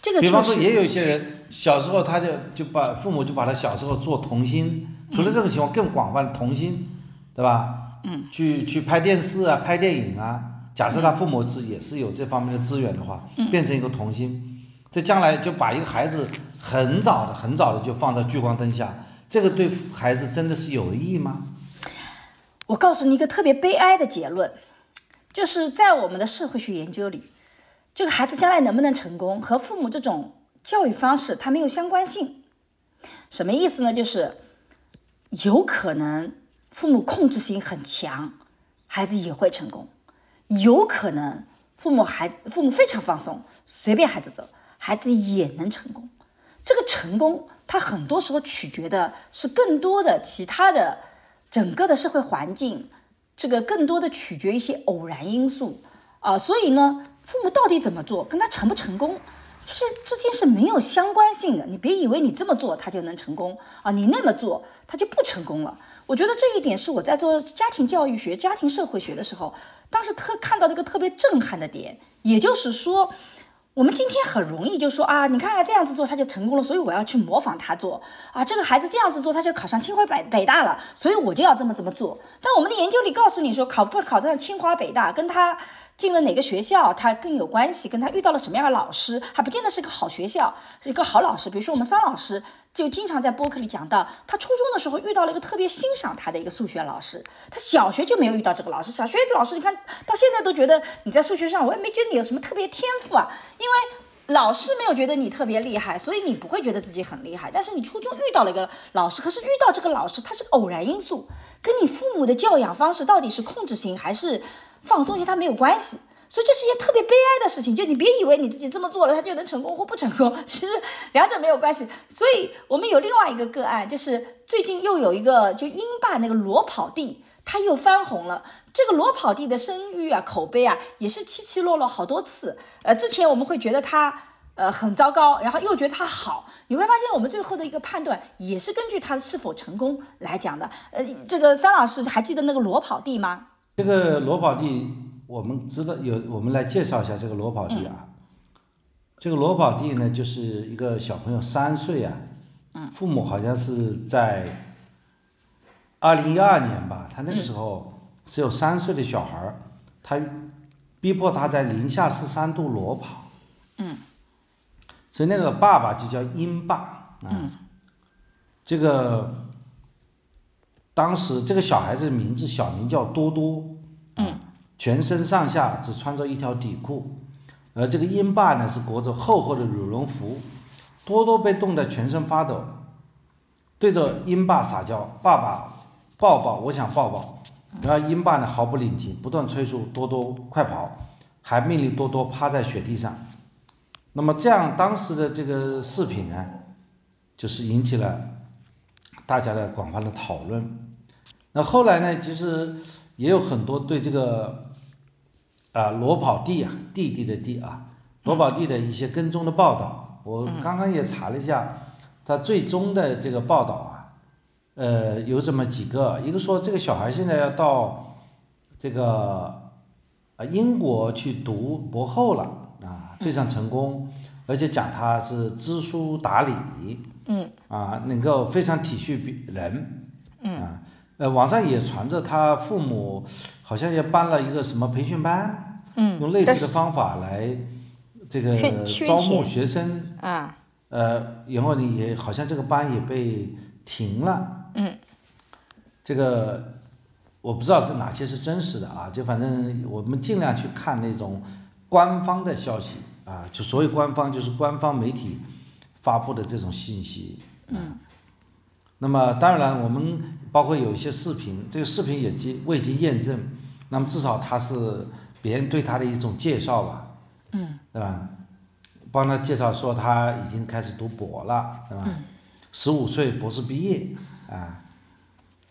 这个比方说，也有一些人小时候他就就把父母就把他小时候做童星，除了这种情况，更广泛的童星，对吧？嗯，去去拍电视啊，拍电影啊。假设他父母是也是有这方面的资源的话，变成一个童星，这将来就把一个孩子很早的很早的就放在聚光灯下，这个对孩子真的是有益吗？我告诉你一个特别悲哀的结论，就是在我们的社会学研究里，这个孩子将来能不能成功和父母这种教育方式它没有相关性。什么意思呢？就是有可能父母控制性很强，孩子也会成功；有可能父母孩父母非常放松，随便孩子走，孩子也能成功。这个成功，它很多时候取决的是更多的其他的整个的社会环境，这个更多的取决一些偶然因素啊。所以呢，父母到底怎么做，跟他成不成功，其实这件事没有相关性的，你别以为你这么做他就能成功啊，你那么做他就不成功了。我觉得这一点是我在做家庭教育学、家庭社会学的时候，当时特看到的一个特别震撼的点，也就是说。我们今天很容易就说啊，你看看这样子做他就成功了，所以我要去模仿他做啊。这个孩子这样子做他就考上清华北北大了，所以我就要这么这么做。但我们的研究里告诉你说，考不考得上清华北大跟他。进了哪个学校，他更有关系，跟他遇到了什么样的老师，还不见得是个好学校，是一个好老师。比如说我们桑老师就经常在播客里讲到，他初中的时候遇到了一个特别欣赏他的一个数学老师，他小学就没有遇到这个老师。小学的老师你看到现在都觉得你在数学上，我也没觉得你有什么特别天赋啊，因为老师没有觉得你特别厉害，所以你不会觉得自己很厉害。但是你初中遇到了一个老师，可是遇到这个老师他是偶然因素，跟你父母的教养方式到底是控制型还是？放松些，它没有关系，所以这是一件特别悲哀的事情。就你别以为你自己这么做了，它就能成功或不成功，其实两者没有关系。所以我们有另外一个个案，就是最近又有一个就英霸那个裸跑地，他又翻红了。这个裸跑地的声誉啊、口碑啊，也是起起落落好多次。呃，之前我们会觉得他呃很糟糕，然后又觉得他好。你会发现，我们最后的一个判断也是根据他是否成功来讲的。呃，这个三老师还记得那个裸跑地吗？这个裸跑地，我们知道有，我们来介绍一下这个裸跑地啊。这个裸跑地呢，就是一个小朋友三岁啊，父母好像是在二零一二年吧，他那个时候只有三岁的小孩儿，他逼迫他在零下十三度裸跑。嗯。所以那个爸爸就叫英爸啊。这个。当时这个小孩子名字小名叫多多，嗯，全身上下只穿着一条底裤，而这个鹰爸呢是裹着厚厚的羽绒服，多多被冻得全身发抖，对着鹰爸撒娇：“爸爸，抱抱，我想抱抱。”然后鹰爸呢毫不领情，不断催促多多快跑，还命令多多趴在雪地上。那么这样当时的这个视频呢，就是引起了大家的广泛的讨论。那后来呢？其实也有很多对这个啊裸跑地啊弟弟的地啊裸跑地的一些跟踪的报道。我刚刚也查了一下，他最终的这个报道啊，呃，有这么几个。一个说这个小孩现在要到这个啊英国去读博后了啊，非常成功，而且讲他是知书达理，嗯，啊，能够非常体恤人，嗯啊。呃，网上也传着他父母好像也办了一个什么培训班，嗯，用类似的方法来这个招募学生啊，呃，然后呢也好像这个班也被停了，嗯，这个我不知道这哪些是真实的啊，就反正我们尽量去看那种官方的消息啊，就所谓官方就是官方媒体发布的这种信息，嗯。那么当然，我们包括有一些视频，这个视频也经未经验证，那么至少他是别人对他的一种介绍吧，嗯，对吧？帮他介绍说他已经开始读博了，对吧？十五岁博士毕业啊，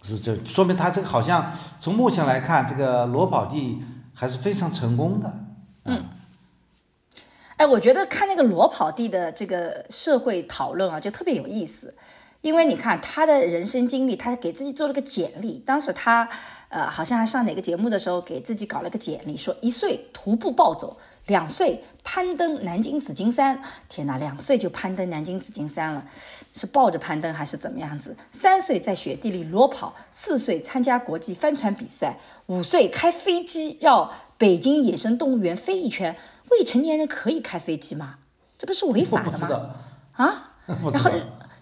是这说明他这个好像从目前来看，这个罗宝弟还是非常成功的。嗯，哎，我觉得看那个裸跑地的这个社会讨论啊，就特别有意思。因为你看他的人生经历，他给自己做了个简历。当时他，呃，好像还上哪个节目的时候，给自己搞了个简历，说一岁徒步暴走，两岁攀登南京紫金山。天哪，两岁就攀登南京紫金山了，是抱着攀登还是怎么样子？三岁在雪地里裸跑，四岁参加国际帆船比赛，五岁开飞机绕北京野生动物园飞一圈。未成年人可以开飞机吗？这不是违法的吗？啊，<laughs> 然后。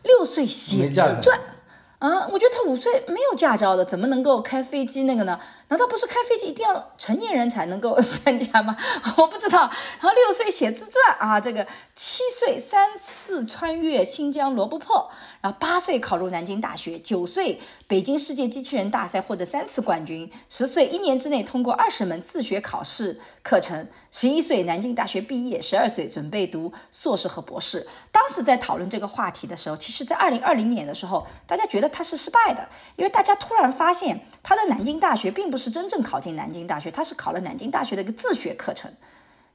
六岁写自传。啊，我觉得他五岁没有驾照的，怎么能够开飞机那个呢？难道不是开飞机一定要成年人才能够 <laughs> 参加吗？<laughs> 我不知道。然后六岁写自传啊，这个七岁三次穿越新疆罗布泊，然后八岁考入南京大学，九岁北京世界机器人大赛获得三次冠军，十岁一年之内通过二十门自学考试课程，十一岁南京大学毕业，十二岁准备读硕士和博士。当时在讨论这个话题的时候，其实在二零二零年的时候，大家觉得。他是失败的，因为大家突然发现他的南京大学并不是真正考进南京大学，他是考了南京大学的一个自学课程。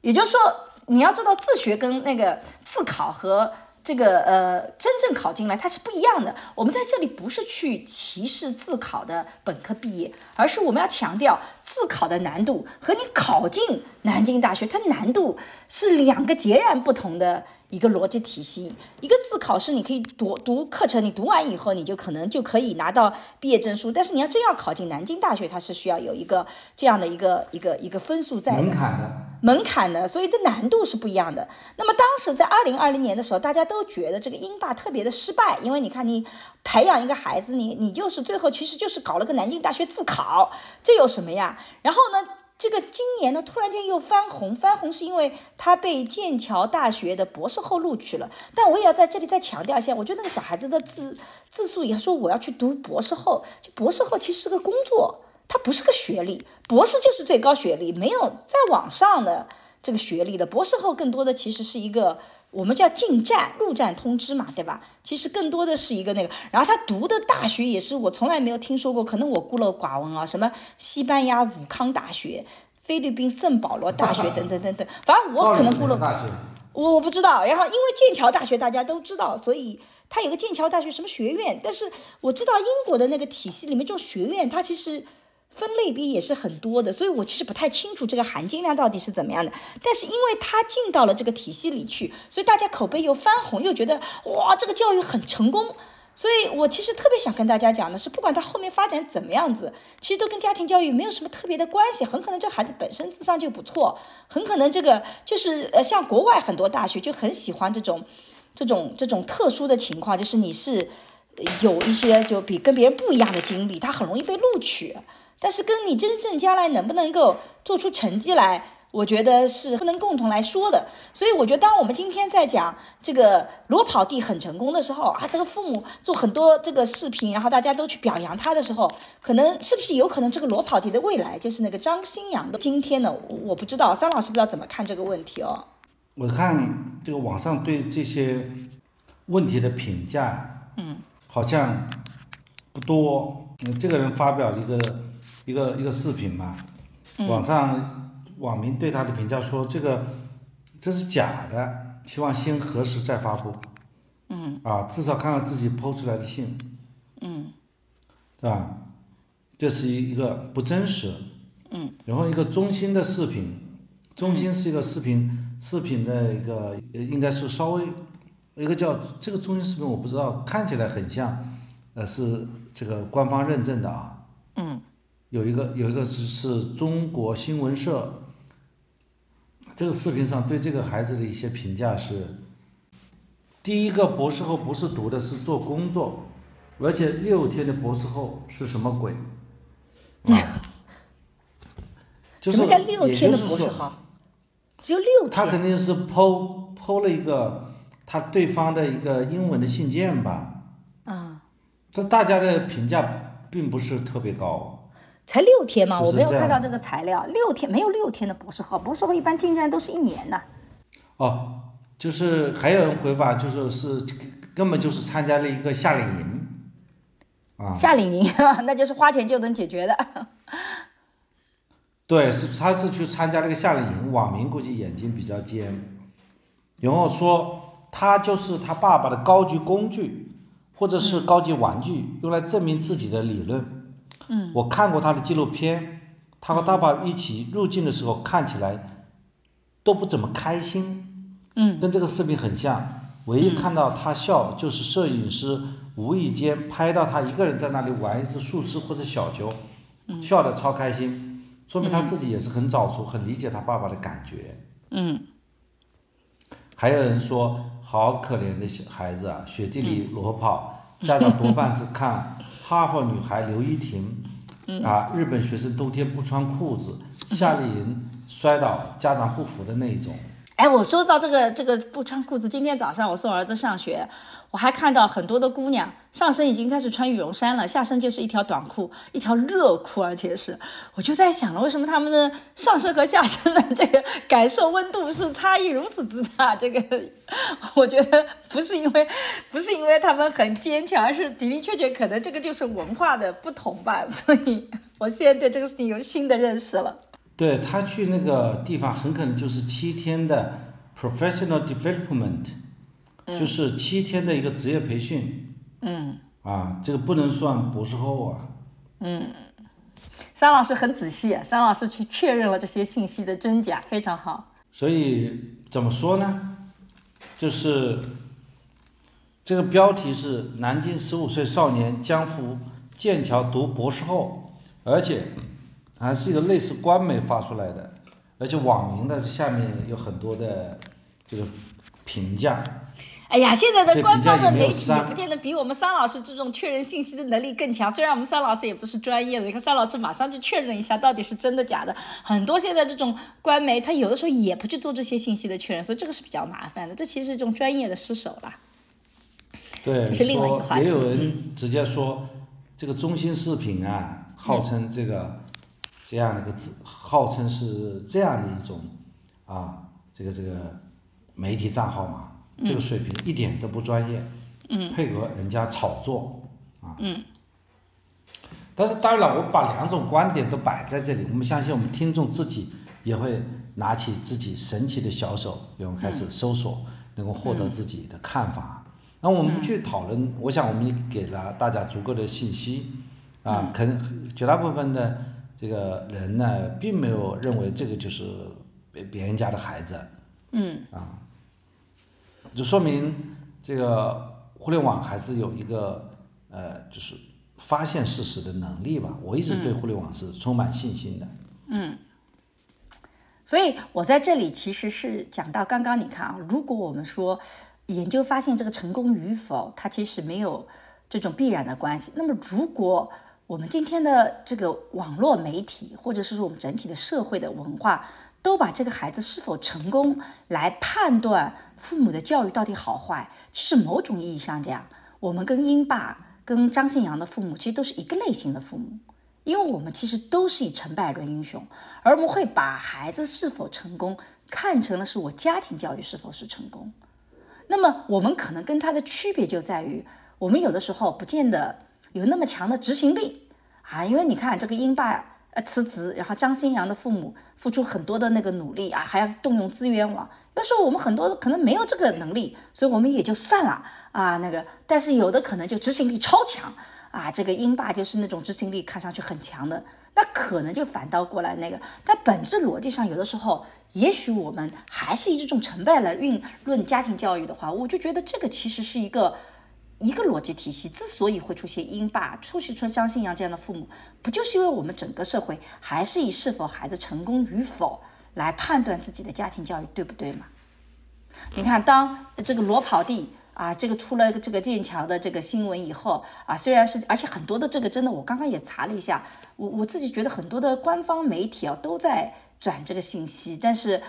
也就是说，你要知道自学跟那个自考和这个呃真正考进来它是不一样的。我们在这里不是去歧视自考的本科毕业，而是我们要强调自考的难度和你考进南京大学它难度是两个截然不同的。一个逻辑体系，一个自考试，你可以读读课程，你读完以后，你就可能就可以拿到毕业证书。但是你要真要考进南京大学，它是需要有一个这样的一个一个一个分数在门槛的门槛的，所以的难度是不一样的。那么当时在二零二零年的时候，大家都觉得这个英霸特别的失败，因为你看你培养一个孩子，你你就是最后其实就是搞了个南京大学自考，这有什么呀？然后呢？这个今年呢，突然间又翻红，翻红是因为他被剑桥大学的博士后录取了。但我也要在这里再强调一下，我觉得那个小孩子的自自述也说我要去读博士后，就博士后其实是个工作，它不是个学历，博士就是最高学历，没有再往上的这个学历的。博士后更多的其实是一个。我们叫进站入站通知嘛，对吧？其实更多的是一个那个，然后他读的大学也是我从来没有听说过，可能我孤陋寡闻啊。什么西班牙武康大学、菲律宾圣保罗大学 <laughs> 等等等等，反正我可能孤陋，我我不知道。然后因为剑桥大学大家都知道，所以它有个剑桥大学什么学院，但是我知道英国的那个体系里面这种学院，它其实。分类别也是很多的，所以我其实不太清楚这个含金量到底是怎么样的。但是因为他进到了这个体系里去，所以大家口碑又翻红，又觉得哇，这个教育很成功。所以我其实特别想跟大家讲的是，不管他后面发展怎么样子，其实都跟家庭教育没有什么特别的关系。很可能这孩子本身智商就不错，很可能这个就是呃，像国外很多大学就很喜欢这种这种这种特殊的情况，就是你是有一些就比跟别人不一样的经历，他很容易被录取。但是跟你真正将来能不能够做出成绩来，我觉得是不能共同来说的。所以我觉得，当我们今天在讲这个裸跑弟很成功的时候啊，这个父母做很多这个视频，然后大家都去表扬他的时候，可能是不是有可能这个裸跑弟的未来就是那个张新阳的今天呢？我不知道，桑老师不知道怎么看这个问题哦。我看这个网上对这些问题的评价，嗯，好像不多。嗯，这个人发表一个。一个一个视频嘛，网上网民对他的评价说这个这是假的，希望先核实再发布。嗯。啊，至少看看自己抛出来的信。嗯。对吧？这是一一个不真实。嗯。然后一个中心的视频，中心是一个视频视频的一个应该是稍微一个叫这个中心视频我不知道，看起来很像，呃是这个官方认证的啊。嗯。有一个有一个是是中国新闻社，这个视频上对这个孩子的一些评价是：第一个博士后不是读的是做工作，而且六天的博士后是什么鬼？啊？<laughs> 什么叫六天的博士后？只有六天？他肯定是剖剖了一个他对方的一个英文的信件吧？啊。这大家的评价并不是特别高。才六天吗？我没有看到这个材料。六天没有六天的博士后，博士后一般进站都是一年的。哦，就是还有人回法，就是是根本就是参加了一个夏令营，啊。夏令营，<laughs> 那就是花钱就能解决的。<laughs> 对，是他是去参加了个夏令营，网民估计眼睛比较尖，然后说他就是他爸爸的高级工具，或者是高级玩具，用来证明自己的理论。我看过他的纪录片，他和他爸一起入境的时候看起来都不怎么开心，嗯，跟这个视频很像。唯一看到他笑，就是摄影师无意间拍到他一个人在那里玩一只树枝或者小球，笑得超开心，说明他自己也是很早熟，很理解他爸爸的感觉。嗯，还有人说好可怜的小孩子啊，雪地里裸跑，家长多半是看。<laughs> 哈佛女孩刘依婷，啊，日本学生冬天不穿裤子，夏令营摔倒，家长不服的那种。哎，我说到这个这个不穿裤子，今天早上我送儿子上学，我还看到很多的姑娘上身已经开始穿羽绒衫了，下身就是一条短裤，一条热裤，而且是，我就在想了，为什么他们的上身和下身的这个感受温度是差异如此之大？这个，我觉得不是因为不是因为他们很坚强，而是的的确确可能这个就是文化的不同吧。所以我现在对这个事情有新的认识了。对他去那个地方，很可能就是七天的 professional development，、就是七天的一个职业培训。嗯，啊，这个不能算博士后啊。嗯桑老师很仔细，桑老师去确认了这些信息的真假，非常好。所以怎么说呢？就是这个标题是南京十五岁少年将赴剑桥读博士后，而且还是一个类似官媒发出来的，而且网民的下面有很多的这个评价。哎呀，现在的官方的媒体也不见得比我们桑老师这种确认信息的能力更强。虽然我们桑老师也不是专业的，你看桑老师马上就确认一下到底是真的假的。很多现在这种官媒，他有的时候也不去做这些信息的确认，所以这个是比较麻烦的。这其实是一种专业的失手了。对，是另外一个话题嗯也有人直接说，这个中兴视频啊，号称这个这样的一个自，号称是这样的一种啊，这个这个媒体账号嘛，这个水平一点都不专业，嗯，配合人家炒作啊，嗯。但是当然了，我把两种观点都摆在这里，我们相信我们听众自己也会拿起自己神奇的小手，然后开始搜索，能够获得自己的看法。那我们不去讨论，我想我们给了大家足够的信息，啊，可能绝大部分的这个人呢，并没有认为这个就是别别人家的孩子，嗯，啊，就说明这个互联网还是有一个呃，就是发现事实的能力吧。我一直对互联网是充满信心的。嗯所以我在这里其实是讲到刚刚你看啊，如果我们说研究发现这个成功与否，它其实没有这种必然的关系。那么如果我们今天的这个网络媒体，或者是说我们整体的社会的文化，都把这个孩子是否成功来判断父母的教育到底好坏，其实某种意义上讲，我们跟英爸、跟张信阳的父母其实都是一个类型的父母。因为我们其实都是以成败论英雄，而我们会把孩子是否成功看成了是我家庭教育是否是成功。那么我们可能跟他的区别就在于，我们有的时候不见得有那么强的执行力啊，因为你看这个英爸呃辞职，然后张新阳的父母付出很多的那个努力啊，还要动用资源网。有时候我们很多可能没有这个能力，所以我们也就算了啊那个，但是有的可能就执行力超强。啊，这个英爸就是那种执行力看上去很强的，那可能就反倒过来那个。但本质逻辑上，有的时候，也许我们还是以这种成败来运论家庭教育的话，我就觉得这个其实是一个一个逻辑体系。之所以会出现英爸、出现出张信阳这样的父母，不就是因为我们整个社会还是以是否孩子成功与否来判断自己的家庭教育对不对嘛？你看，当这个裸跑地。啊，这个出了这个剑桥的这个新闻以后啊，虽然是，而且很多的这个真的，我刚刚也查了一下，我我自己觉得很多的官方媒体啊都在转这个信息，但是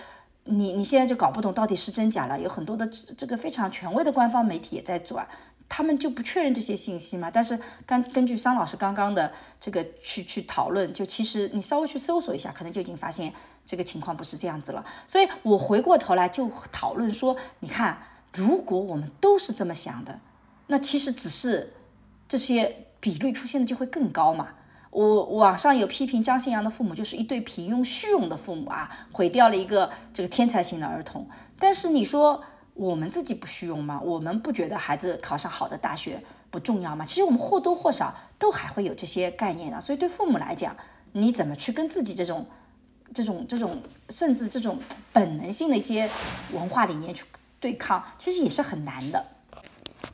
你你现在就搞不懂到底是真假了。有很多的这个非常权威的官方媒体也在转，他们就不确认这些信息嘛。但是根根据桑老师刚刚的这个去去讨论，就其实你稍微去搜索一下，可能就已经发现这个情况不是这样子了。所以我回过头来就讨论说，你看。如果我们都是这么想的，那其实只是这些比率出现的就会更高嘛。我网上有批评张信阳的父母就是一对平庸虚荣的父母啊，毁掉了一个这个天才型的儿童。但是你说我们自己不虚荣吗？我们不觉得孩子考上好的大学不重要吗？其实我们或多或少都还会有这些概念的。所以对父母来讲，你怎么去跟自己这种、这种、这种，甚至这种本能性的一些文化理念去？对抗其实也是很难的。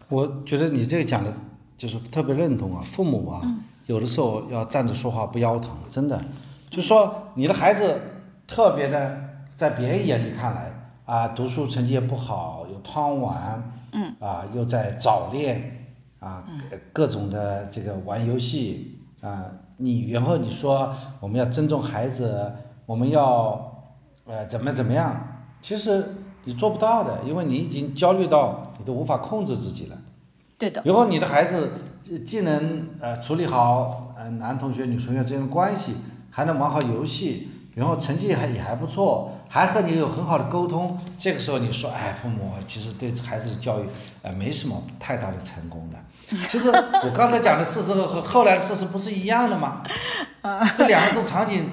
我觉得你这个讲的，就是特别认同啊。父母啊，有的时候要站着说话不腰疼，真的。就说你的孩子特别的，在别人眼里看来啊，读书成绩也不好，又贪玩，嗯，啊，又在早恋，啊，各种的这个玩游戏啊，你然后你说我们要尊重孩子，我们要呃怎么怎么样，其实。你做不到的，因为你已经焦虑到你都无法控制自己了。对的。然后你的孩子既能呃处理好呃男同学女同学之间的关系，还能玩好游戏，然后成绩还也还不错，还和你有很好的沟通。这个时候你说，哎，父母其实对孩子的教育呃没什么太大的成功的。其实 <laughs> 我刚才讲的事实和和后来的事实不是一样的吗？<laughs> 这两种场景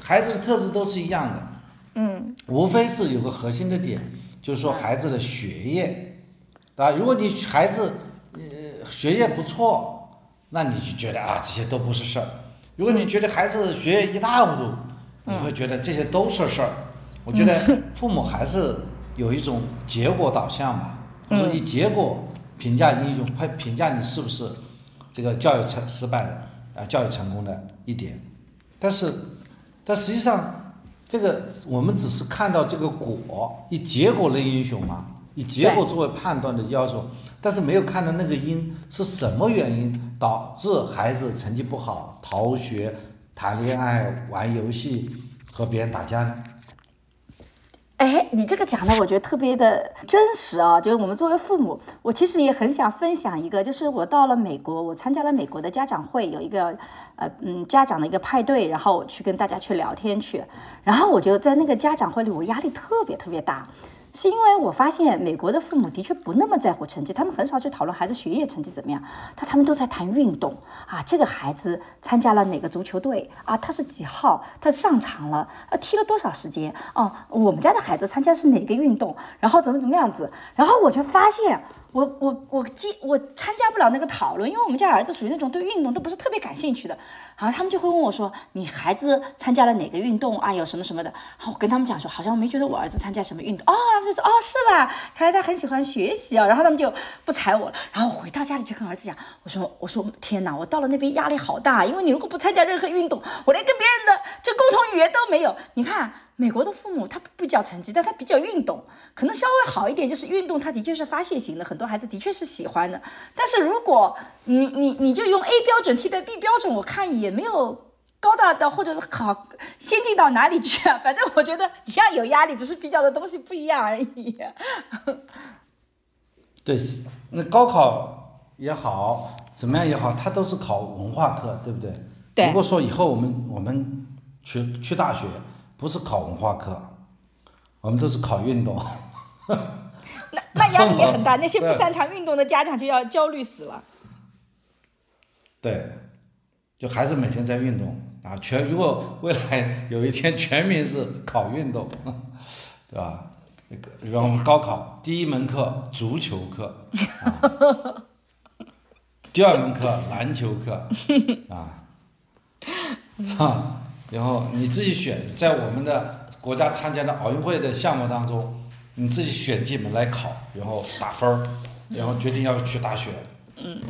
孩子的特质都是一样的，嗯，无非是有个核心的点，就是说孩子的学业，啊，如果你孩子呃学业不错，那你就觉得啊这些都不是事儿；如果你觉得孩子学业一塌糊涂，你会觉得这些都是事儿。我觉得父母还是有一种结果导向吧，或者说以结果评价英雄，判评价你是不是这个教育成失败的啊，教育成功的一点。但是，但实际上，这个我们只是看到这个果，以结果论英雄嘛，以结果作为判断的要求，但是没有看到那个因是什么原因导致孩子成绩不好、逃学、谈恋爱、玩游戏和别人打架呢？哎，你这个讲的我觉得特别的真实啊！就是我们作为父母，我其实也很想分享一个，就是我到了美国，我参加了美国的家长会，有一个呃嗯家长的一个派对，然后我去跟大家去聊天去，然后我觉得在那个家长会里，我压力特别特别大。是因为我发现美国的父母的确不那么在乎成绩，他们很少去讨论孩子学业成绩怎么样，他他们都在谈运动啊，这个孩子参加了哪个足球队啊，他是几号，他上场了，啊，踢了多少时间哦，我们家的孩子参加是哪个运动，然后怎么怎么样子，然后我就发现。我我我接我参加不了那个讨论，因为我们家儿子属于那种对运动都不是特别感兴趣的，然后他们就会问我说：“你孩子参加了哪个运动啊？有什么什么的？”然后我跟他们讲说：“好像我没觉得我儿子参加什么运动哦。”他们就说：“哦，是吧？看来他很喜欢学习啊。”然后他们就不睬我了。然后回到家里就跟儿子讲：“我说我说天哪，我到了那边压力好大，因为你如果不参加任何运动，我连跟别人的这共同语言都没有。你看。”美国的父母他不讲成绩，但他比较运动，可能稍微好一点，就是运动，他的确是发泄型的，很多孩子的确是喜欢的。但是如果你你你就用 A 标准替代 B 标准，我看也没有高大到或者好先进到哪里去啊。<laughs> 反正我觉得一样有压力，只是比较的东西不一样而已。<laughs> 对，那高考也好，怎么样也好，它都是考文化课，对不对？对。如果说以后我们我们去去大学。不是考文化课，我们都是考运动。<laughs> 那那压力也很大，那些不擅长运动的家长就要焦虑死了。对，就孩子每天在运动啊，全如果未来有一天全民是考运动，对吧？那个，比方我们高考第一门课足球课，第二门课篮球课，啊，是吧？然后你自己选，在我们的国家参加的奥运会的项目当中，你自己选几门来考，然后打分儿，然后决定要去大学。嗯。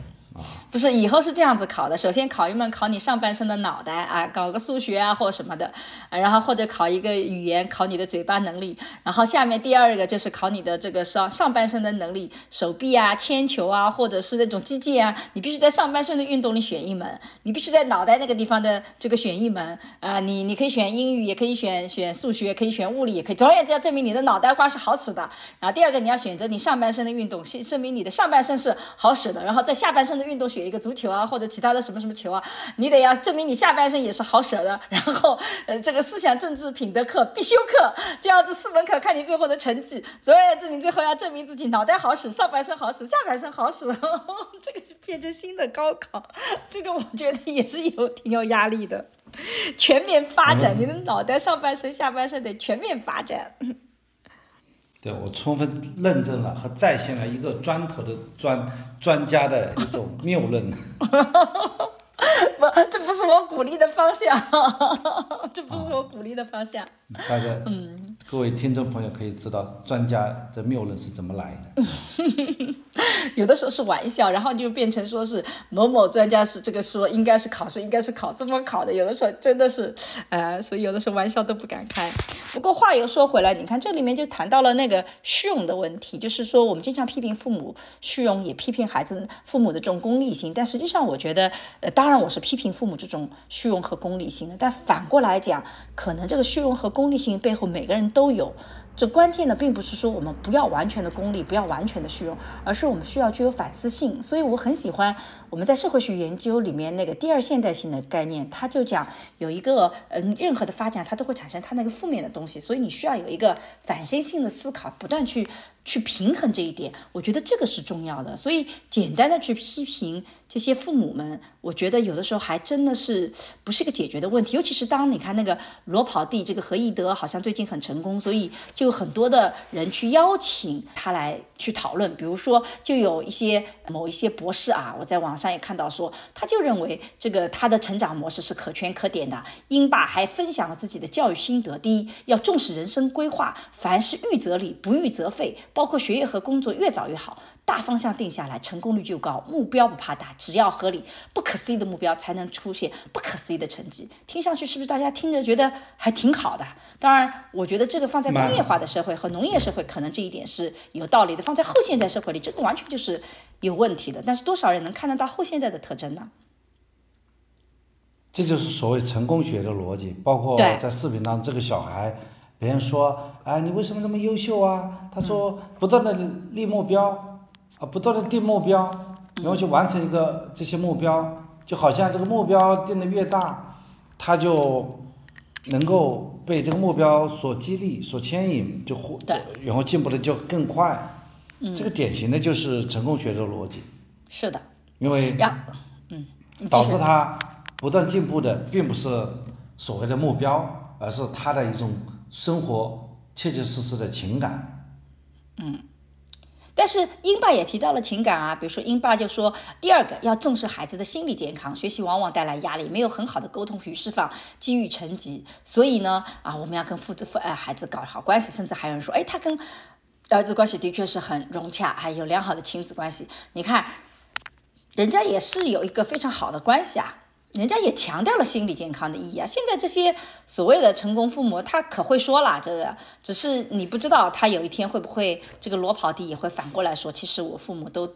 不是，以后是这样子考的。首先考一门考你上半身的脑袋啊，搞个数学啊或什么的，然后或者考一个语言，考你的嘴巴能力。然后下面第二个就是考你的这个上上半身的能力，手臂啊、铅球啊，或者是那种击剑啊，你必须在上半身的运动里选一门，你必须在脑袋那个地方的这个选一门啊。你你可以选英语，也可以选选数学，可以选物理，也可以。总而言之，要证明你的脑袋瓜是好使的。然后第二个你要选择你上半身的运动，证证明你的上半身是好使的。然后在下半身的运动选一个足球啊，或者其他的什么什么球啊，你得要证明你下半身也是好使的。然后，呃，这个思想政治品德课必修课，这样子四门课看你最后的成绩。总而言之，你最后要证明自己脑袋好使，上半身好使，下半身好使。<laughs> 这个就变成新的高考，这个我觉得也是有挺有压力的。全面发展，你的脑袋上半身、下半身得全面发展。对，我充分认证了和再现了一个砖头的专专家的一种谬论。<laughs> 不，这不是我鼓励的方向，这不是我鼓励的方向。大家，嗯，各位听众朋友可以知道专家这谬论是怎么来的。<laughs> 有的时候是玩笑，然后就变成说是某某专家是这个说应该是考试应该是考这么考的。有的时候真的是，呃，所以有的时候玩笑都不敢开。不过话又说回来，你看这里面就谈到了那个虚荣的问题，就是说我们经常批评父母虚荣，也批评孩子父母的这种功利性。但实际上，我觉得，呃，当然我是批评父母这种虚荣和功利性的。但反过来讲，可能这个虚荣和功利性背后每个人都有。这关键的并不是说我们不要完全的功利，不要完全的虚荣，而是我们需要具有反思性。所以我很喜欢我们在社会学研究里面那个第二现代性的概念，它就讲有一个嗯，任何的发展它都会产生它那个负面的东西，所以你需要有一个反思性的思考，不断去去平衡这一点。我觉得这个是重要的。所以简单的去批评这些父母们，我觉得有的时候还真的是不是个解决的问题。尤其是当你看那个罗跑弟这个何义德好像最近很成功，所以就。有很多的人去邀请他来去讨论，比如说，就有一些某一些博士啊，我在网上也看到说，他就认为这个他的成长模式是可圈可点的。英爸还分享了自己的教育心得：第一，要重视人生规划，凡事预则立，不预则废，包括学业和工作，越早越好。大方向定下来，成功率就高。目标不怕大，只要合理，不可思议的目标才能出现不可思议的成绩。听上去是不是大家听着觉得还挺好的？当然，我觉得这个放在工业化的社会和农业社会，可能这一点是有道理的。放在后现代社会里，这个完全就是有问题的。但是多少人能看得到后现代的特征呢？这就是所谓成功学的逻辑。包括在视频当中，这个小孩，别人说：“哎，你为什么这么优秀啊？”他说：“不断的立目标。”啊，不断的定目标，然后去完成一个这些目标，就好像这个目标定的越大，他就能够被这个目标所激励、所牵引，就获，然后进步的就更快。嗯这个典型的就是成功学的逻辑。是的。因为，嗯，导致他不断进步的，并不是所谓的目标，而是他的一种生活切切实实的情感。嗯。但是英爸也提到了情感啊，比如说英爸就说，第二个要重视孩子的心理健康，学习往往带来压力，没有很好的沟通与释放，机遇成疾。所以呢，啊，我们要跟父子父呃孩子搞好关系，甚至还有人说，哎，他跟儿子关系的确是很融洽，还有良好的亲子关系。你看，人家也是有一个非常好的关系啊。人家也强调了心理健康的意义啊！现在这些所谓的成功父母，他可会说了，这个只是你不知道，他有一天会不会这个裸跑弟也会反过来说，其实我父母都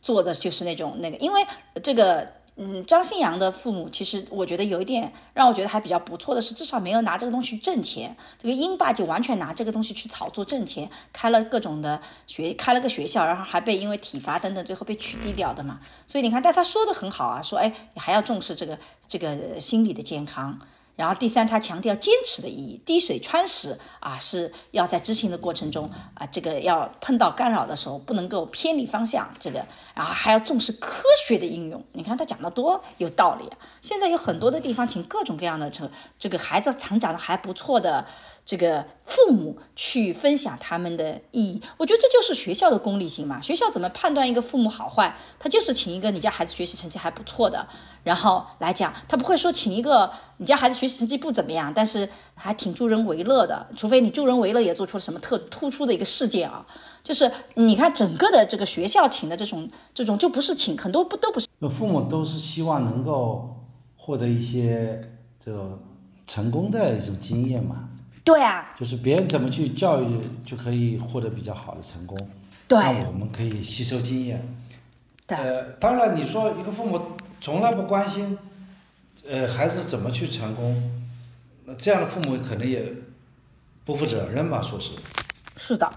做的就是那种那个，因为这个。嗯，张信阳的父母其实我觉得有一点让我觉得还比较不错的是，至少没有拿这个东西挣钱。这个英爸就完全拿这个东西去炒作挣钱，开了各种的学，开了个学校，然后还被因为体罚等等，最后被取缔掉的嘛。所以你看，但他说的很好啊，说哎，你还要重视这个这个心理的健康。然后第三，他强调坚持的意义，滴水穿石啊，是要在执行的过程中啊，这个要碰到干扰的时候不能够偏离方向，这个，然后还要重视科学的应用。你看他讲的多有道理啊！现在有很多的地方请各种各样的成这个孩子成长的还不错的。这个父母去分享他们的意义，我觉得这就是学校的功利性嘛。学校怎么判断一个父母好坏？他就是请一个你家孩子学习成绩还不错的，然后来讲，他不会说请一个你家孩子学习成绩不怎么样，但是还挺助人为乐的。除非你助人为乐也做出了什么特突出的一个事件啊。就是你看整个的这个学校请的这种这种就不是请，很多不都不是。父母都是希望能够获得一些这成功的一种经验嘛。对啊，就是别人怎么去教育，就可以获得比较好的成功。对，那我们可以吸收经验。对，呃，当然你说一个父母从来不关心，呃，孩子怎么去成功，那这样的父母可能也不负责任吧？说是。是的。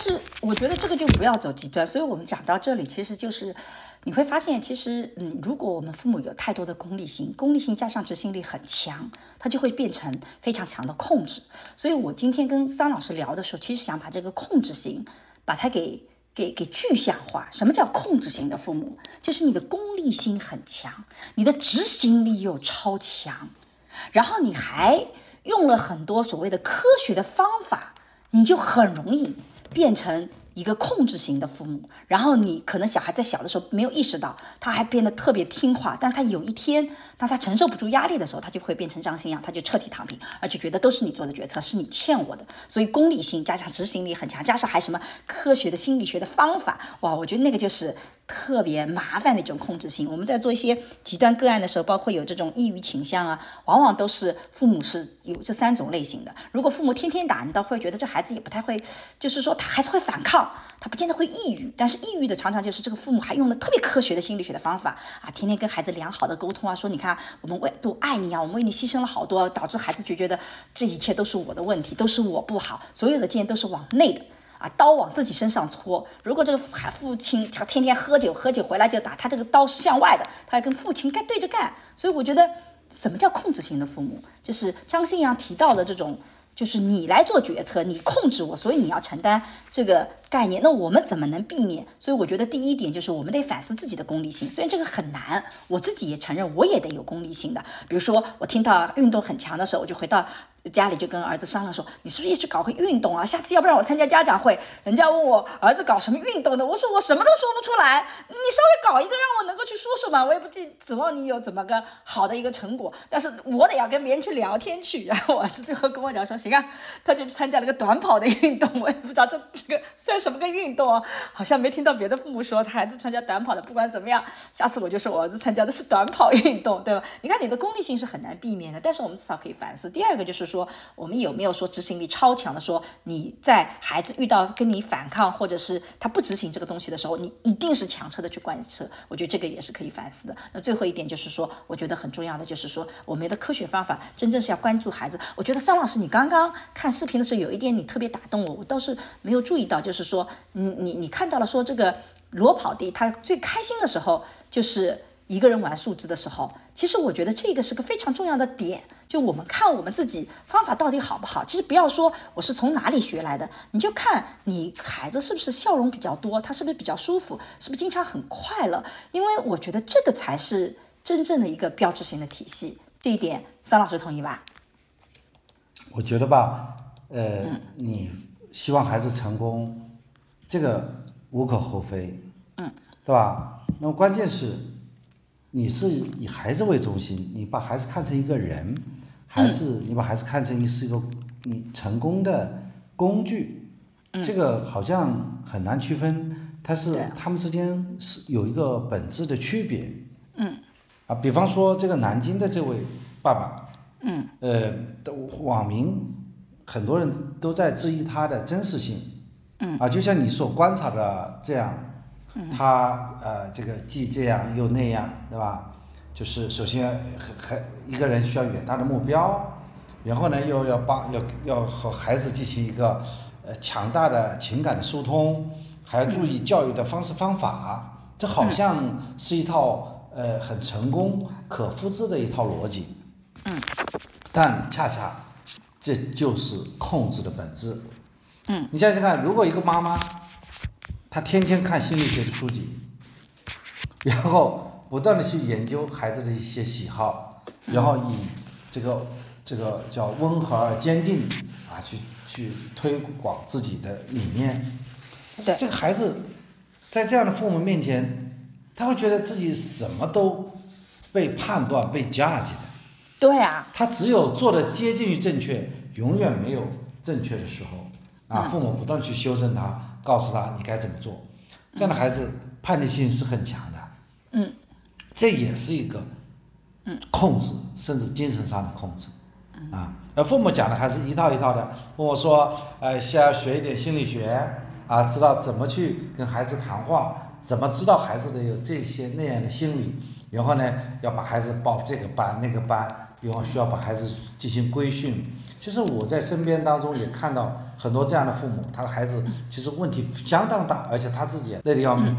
是我觉得这个就不要走极端，所以我们讲到这里，其实就是。你会发现，其实，嗯，如果我们父母有太多的功利性，功利性加上执行力很强，它就会变成非常强的控制。所以我今天跟桑老师聊的时候，其实想把这个控制型，把它给给给具象化。什么叫控制型的父母？就是你的功利心很强，你的执行力又超强，然后你还用了很多所谓的科学的方法，你就很容易变成。一个控制型的父母，然后你可能小孩在小的时候没有意识到，他还变得特别听话，但他有一天当他承受不住压力的时候，他就会变成张馨样，他就彻底躺平，而且觉得都是你做的决策，是你欠我的。所以功利性加上执行力很强，加上还什么科学的心理学的方法，哇，我觉得那个就是特别麻烦的一种控制性。我们在做一些极端个案的时候，包括有这种抑郁倾向啊，往往都是父母是有这三种类型的。如果父母天天打，你倒会觉得这孩子也不太会，就是说他还是会反抗，他不见得会抑郁。但是抑郁的常常就是这个父母还用了特别科学的心理学的方法啊，天天跟孩子良好的沟通啊，说你看我们为都爱你啊，我们为你牺牲了好多，导致孩子就觉得这一切都是我的问题，都是我不好，所有的箭都是往内的。啊，刀往自己身上戳。如果这个父父亲他天天喝酒，喝酒回来就打，他这个刀是向外的，他要跟父亲该对着干。所以我觉得，什么叫控制型的父母？就是张新阳提到的这种，就是你来做决策，你控制我，所以你要承担这个。概念，那我们怎么能避免？所以我觉得第一点就是我们得反思自己的功利性。虽然这个很难，我自己也承认我也得有功利性的。比如说我听到运动很强的时候，我就回到家里就跟儿子商量说：“你是不是也去搞个运动啊？下次要不然我参加家长会，人家问我儿子搞什么运动的，我说我什么都说不出来。你稍微搞一个让我能够去说说嘛，我也不指指望你有怎么个好的一个成果，但是我得要跟别人去聊天去。然后我儿子最后跟我讲说：行啊，他就去参加了个短跑的运动，我也不知道这这个算。什么个运动啊？好像没听到别的父母说他孩子参加短跑的。不管怎么样，下次我就说我儿子参加的是短跑运动，对吧？你看你的功利性是很难避免的，但是我们至少可以反思。第二个就是说，我们有没有说执行力超强的？说你在孩子遇到跟你反抗，或者是他不执行这个东西的时候，你一定是强车的去贯彻。我觉得这个也是可以反思的。那最后一点就是说，我觉得很重要的就是说，我们的科学方法真正是要关注孩子。我觉得桑老师，你刚刚看视频的时候有一点你特别打动我，我倒是没有注意到，就是说。你你你看到了说这个裸跑地，他最开心的时候就是一个人玩树枝的时候。其实我觉得这个是个非常重要的点，就我们看我们自己方法到底好不好。其实不要说我是从哪里学来的，你就看你孩子是不是笑容比较多，他是不是比较舒服，是不是经常很快乐。因为我觉得这个才是真正的一个标志性的体系。这一点，桑老师同意吧？我觉得吧，呃，你希望孩子成功。这个无可厚非，嗯，对吧？那么关键是，你是以孩子为中心，你把孩子看成一个人，还是你把孩子看成是一个你成功的工具？这个好像很难区分，它是他们之间是有一个本质的区别。嗯，啊，比方说这个南京的这位爸爸，嗯，呃，网民很多人都在质疑他的真实性。嗯啊，就像你所观察的这样，他呃，这个既这样又那样，对吧？就是首先还一个人需要远大的目标，然后呢又要帮要要和孩子进行一个呃强大的情感的疏通，还要注意教育的方式方法，这好像是一套呃很成功可复制的一套逻辑。嗯，但恰恰这就是控制的本质。嗯，你想想看，如果一个妈妈，她天天看心理学的书籍，然后不断的去研究孩子的一些喜好，然后以这个这个叫温和而坚定啊，去去推广自己的理念，对这个孩子，在这样的父母面前，他会觉得自己什么都被判断、被 judge 的。对啊，他只有做的接近于正确，永远没有正确的时候。啊，父母不断去修正他，告诉他你该怎么做，这样的孩子叛逆性是很强的。嗯，这也是一个，嗯，控制，甚至精神上的控制。啊，而父母讲的还是一套一套的，跟我说，呃，需要学一点心理学，啊，知道怎么去跟孩子谈话，怎么知道孩子的有这些那样的心理，然后呢，要把孩子报这个班那个班，然后需要把孩子进行规训。其实我在身边当中也看到很多这样的父母，他的孩子其实问题相当大，而且他自己累得要命。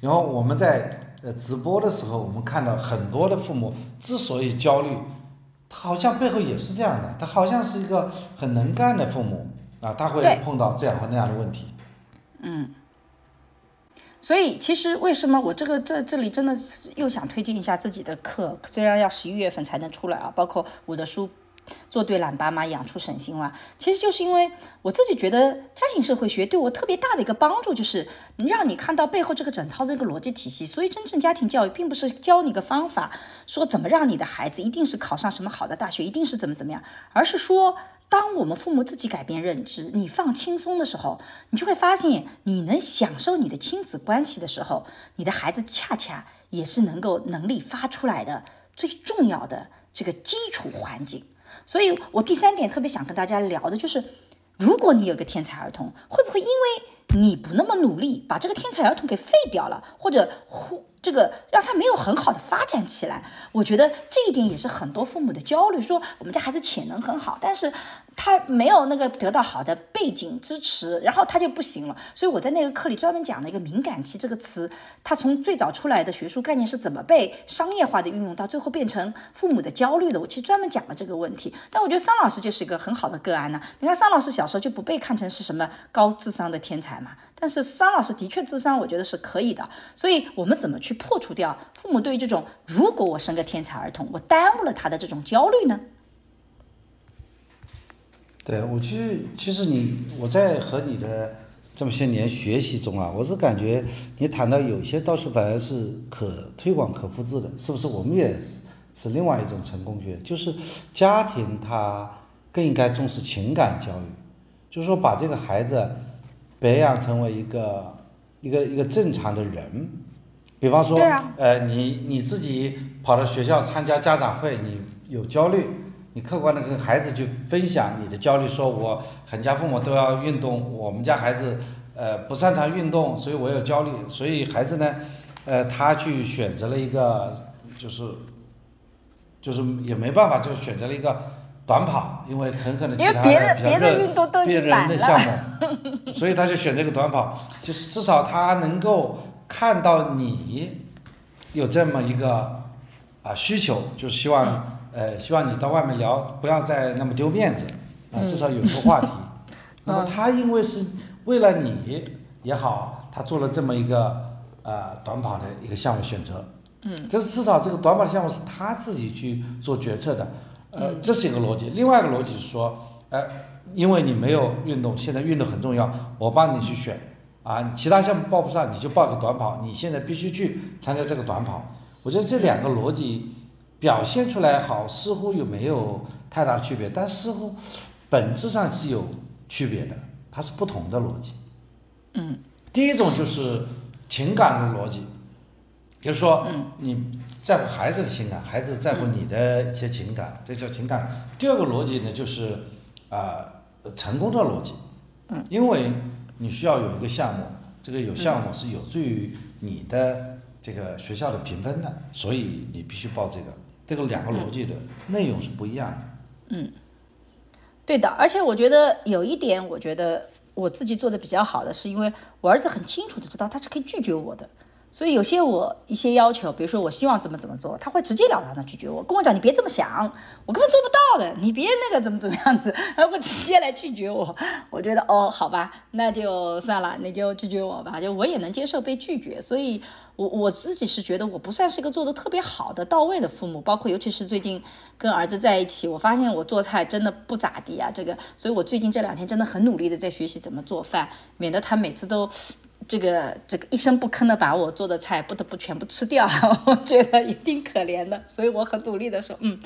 然后我们在呃直播的时候，我们看到很多的父母之所以焦虑，他好像背后也是这样的，他好像是一个很能干的父母啊，他会碰到这样和那样的问题。嗯。所以其实为什么我这个这这里真的是又想推荐一下自己的课，虽然要十一月份才能出来啊，包括我的书。做对懒爸妈，养出省心娃，其实就是因为我自己觉得家庭社会学对我特别大的一个帮助，就是让你看到背后这个整套的一个逻辑体系。所以，真正家庭教育并不是教你个方法，说怎么让你的孩子一定是考上什么好的大学，一定是怎么怎么样，而是说当我们父母自己改变认知，你放轻松的时候，你就会发现，你能享受你的亲子关系的时候，你的孩子恰恰也是能够能力发出来的最重要的这个基础环境。所以我第三点特别想跟大家聊的就是，如果你有个天才儿童，会不会因为你不那么努力，把这个天才儿童给废掉了，或者忽？这个让他没有很好的发展起来，我觉得这一点也是很多父母的焦虑。说我们家孩子潜能很好，但是他没有那个得到好的背景支持，然后他就不行了。所以我在那个课里专门讲了一个“敏感期”这个词，它从最早出来的学术概念是怎么被商业化的运用，到最后变成父母的焦虑的。我其实专门讲了这个问题。但我觉得桑老师就是一个很好的个案呢。你看桑老师小时候就不被看成是什么高智商的天才嘛。但是桑老师的确智商，我觉得是可以的。所以，我们怎么去破除掉父母对于这种“如果我生个天才儿童，我耽误了他的”这种焦虑呢？对我其实，其实你我在和你的这么些年学习中啊，我是感觉你谈到有些倒是反而是可推广、可复制的，是不是？我们也是另外一种成功学，就是家庭它更应该重视情感教育，就是说把这个孩子。培养成为一个一个一个正常的人，比方说，呃，你你自己跑到学校参加家长会，你有焦虑，你客观的跟孩子去分享你的焦虑，说我很家父母都要运动，我们家孩子呃不擅长运动，所以我有焦虑，所以孩子呢，呃，他去选择了一个就是就是也没办法，就选择了一个。短跑，因为很可能其他的比较热、别人的项目，<laughs> 所以他就选这个短跑，就是至少他能够看到你有这么一个啊需求，就是希望呃希望你到外面聊，不要再那么丢面子啊，至少有一个话题。<laughs> 那么他因为是为了你也好，他做了这么一个呃短跑的一个项目选择，嗯，这是至少这个短跑项目是他自己去做决策的。呃，这是一个逻辑。另外一个逻辑是说，呃，因为你没有运动，现在运动很重要，我帮你去选啊，其他项目报不上，你就报个短跑，你现在必须去参加这个短跑。我觉得这两个逻辑表现出来好，似乎又没有太大的区别，但似乎本质上是有区别的，它是不同的逻辑。嗯，第一种就是情感的逻辑。比如说，你在乎孩子的情感，孩子在乎你的一些情感，这叫情感。第二个逻辑呢，就是啊，成功的逻辑。嗯，因为你需要有一个项目，这个有项目是有助于你的这个学校的评分的，所以你必须报这个。这个两个逻辑的内容是不一样的。嗯，对的。而且我觉得有一点，我觉得我自己做的比较好的，是因为我儿子很清楚的知道他是可以拒绝我的。所以有些我一些要求，比如说我希望怎么怎么做，他会直截了当的拒绝我，跟我讲你别这么想，我根本做不到的，你别那个怎么怎么样子，<laughs> 他会直接来拒绝我。我觉得哦，好吧，那就算了，你就拒绝我吧，就我也能接受被拒绝。所以，我我自己是觉得我不算是一个做的特别好的到位的父母，包括尤其是最近跟儿子在一起，我发现我做菜真的不咋地啊，这个，所以我最近这两天真的很努力的在学习怎么做饭，免得他每次都。这个这个一声不吭的把我做的菜不得不全部吃掉，<laughs> 我觉得一定可怜的，所以我很努力的说，嗯，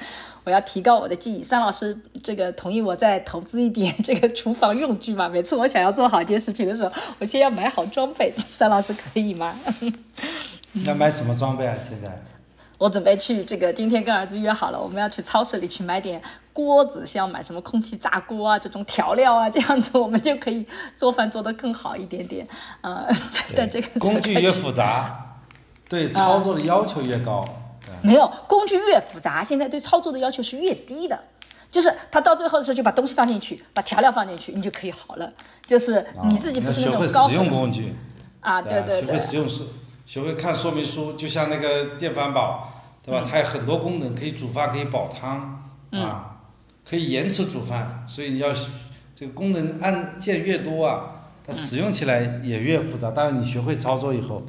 我要提高我的技艺。三老师这个同意我再投资一点 <laughs> 这个厨房用具吗？每次我想要做好一件事情的时候，我先要买好装备。<laughs> 三老师可以吗？要买什么装备啊？现在？我准备去这个，今天跟儿子约好了，我们要去超市里去买点锅子，像买什么空气炸锅啊，这种调料啊，这样子我们就可以做饭做得更好一点点。呃，的这个工具越复杂，对操作的要求越高。没有工具越复杂，现在对操作的要求是越低的，就是他到最后的时候就把东西放进去，把调料放进去，你就可以好了。就是你自己不是那种高使用工具啊，对对对，学会使用是。学会看说明书，就像那个电饭煲，对吧？它有很多功能，可以煮饭，可以煲汤，啊，可以延迟煮饭。所以你要这个功能按键越多啊，它使用起来也越复杂。但是你学会操作以后，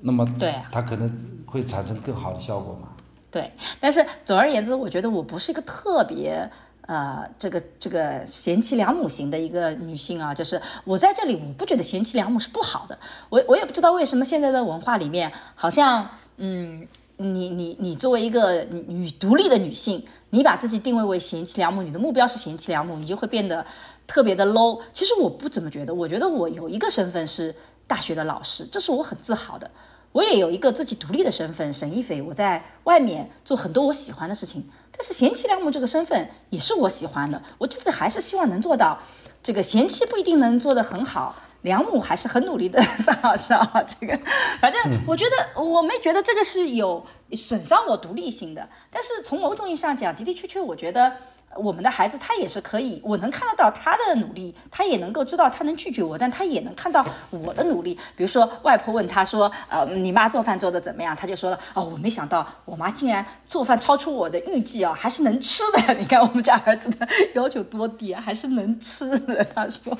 那么它可能会产生更好的效果嘛。对，但是总而言之，我觉得我不是一个特别。呃，这个这个贤妻良母型的一个女性啊，就是我在这里，我不觉得贤妻良母是不好的。我我也不知道为什么现在的文化里面，好像嗯，你你你作为一个女独立的女性，你把自己定位为贤妻良母，你的目标是贤妻良母，你就会变得特别的 low。其实我不怎么觉得，我觉得我有一个身份是大学的老师，这是我很自豪的。我也有一个自己独立的身份，沈一菲，我在外面做很多我喜欢的事情。但是贤妻良母这个身份也是我喜欢的，我自己还是希望能做到。这个贤妻不一定能做得很好。良母还是很努力的，<laughs> 张老师啊，这个反正我觉得我没觉得这个是有损伤我独立性的，但是从某种意义上讲，的的确确，我觉得我们的孩子他也是可以，我能看得到他的努力，他也能够知道他能拒绝我，但他也能看到我的努力。比如说外婆问他说，呃，你妈做饭做的怎么样？他就说了，哦，我没想到我妈竟然做饭超出我的预计啊，还是能吃的。你看我们家儿子的要求多低啊，还是能吃的。他说。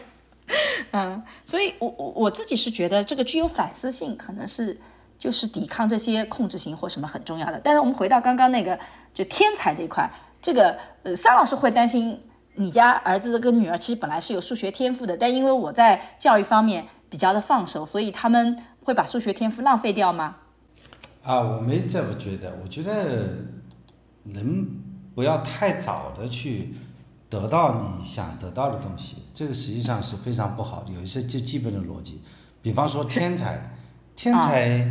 <laughs> 嗯，所以，我我我自己是觉得这个具有反思性，可能是就是抵抗这些控制型或什么很重要的。但是我们回到刚刚那个，就天才这一块，这个呃，桑老师会担心你家儿子跟女儿其实本来是有数学天赋的，但因为我在教育方面比较的放手，所以他们会把数学天赋浪费掉吗？啊，我没这么觉得，我觉得人不要太早的去。得到你想得到的东西，这个实际上是非常不好的。有一些最基本的逻辑，比方说天才，天才，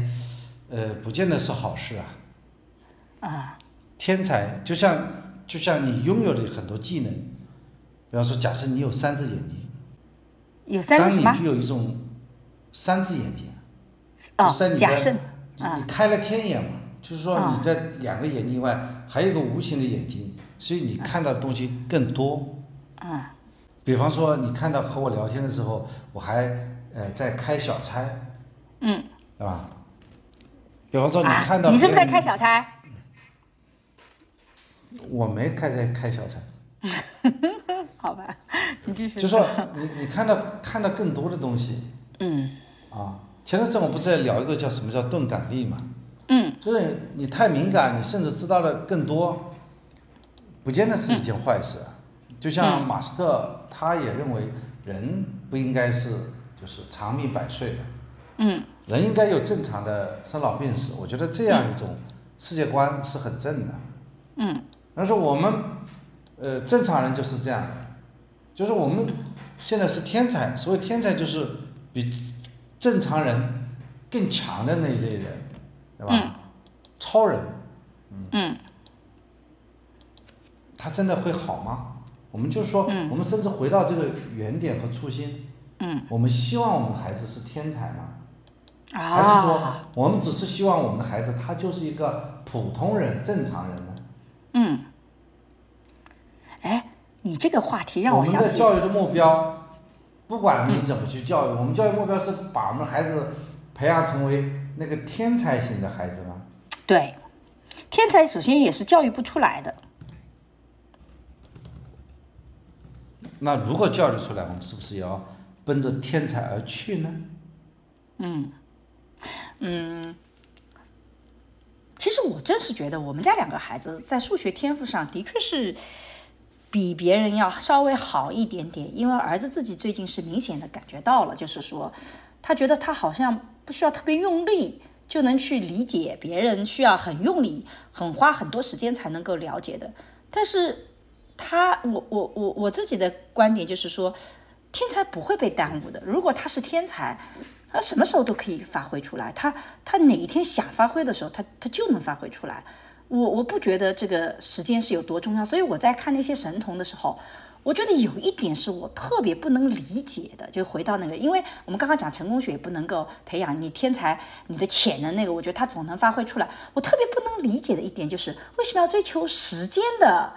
呃，不见得是好事啊。啊。天才就像就像你拥有的很多技能，比方说，假设你有三只眼睛，有三只当你具有一种三只眼睛，哦，假设，你开了天眼嘛，就是说你在两个眼睛外还有一个无形的眼睛。所以你看到的东西更多，嗯，比方说你看到和我聊天的时候，我还呃在开小差，嗯，对吧？比方说你看到你是不是在开小差？我没开在开小差，<laughs> 好吧，你继续。就说你你看到看到更多的东西，嗯，啊，前段时间我不是在聊一个叫什么叫钝感力嘛，嗯，就是你太敏感，你甚至知道的更多。不见得是一件坏事，就像马斯克，他也认为人不应该是就是长命百岁的，嗯，人应该有正常的生老病死。我觉得这样一种世界观是很正的，嗯，但是我们，呃，正常人就是这样，就是我们现在是天才，所谓天才就是比正常人更强的那一类人，对吧？超人，嗯。他真的会好吗？我们就说，我们甚至回到这个原点和初心。嗯。我们希望我们孩子是天才吗？啊。还是说，我们只是希望我们的孩子他就是一个普通人、正常人呢？嗯。哎，你这个话题让我想起。我们的教育的目标，不管你怎么去教育，我们教育目标是把我们孩子培养成为那个天才型的孩子吗？对，天才首先也是教育不出来的。那如果教育出来，我们是不是也要奔着天才而去呢？嗯，嗯，其实我真是觉得我们家两个孩子在数学天赋上的确是比别人要稍微好一点点，因为儿子自己最近是明显的感觉到了，就是说他觉得他好像不需要特别用力就能去理解别人，需要很用力、很花很多时间才能够了解的，但是。他，我我我我自己的观点就是说，天才不会被耽误的。如果他是天才，他什么时候都可以发挥出来。他他哪一天想发挥的时候，他他就能发挥出来。我我不觉得这个时间是有多重要。所以我在看那些神童的时候，我觉得有一点是我特别不能理解的。就回到那个，因为我们刚刚讲成功学不能够培养你天才，你的潜能那个，我觉得他总能发挥出来。我特别不能理解的一点就是，为什么要追求时间的？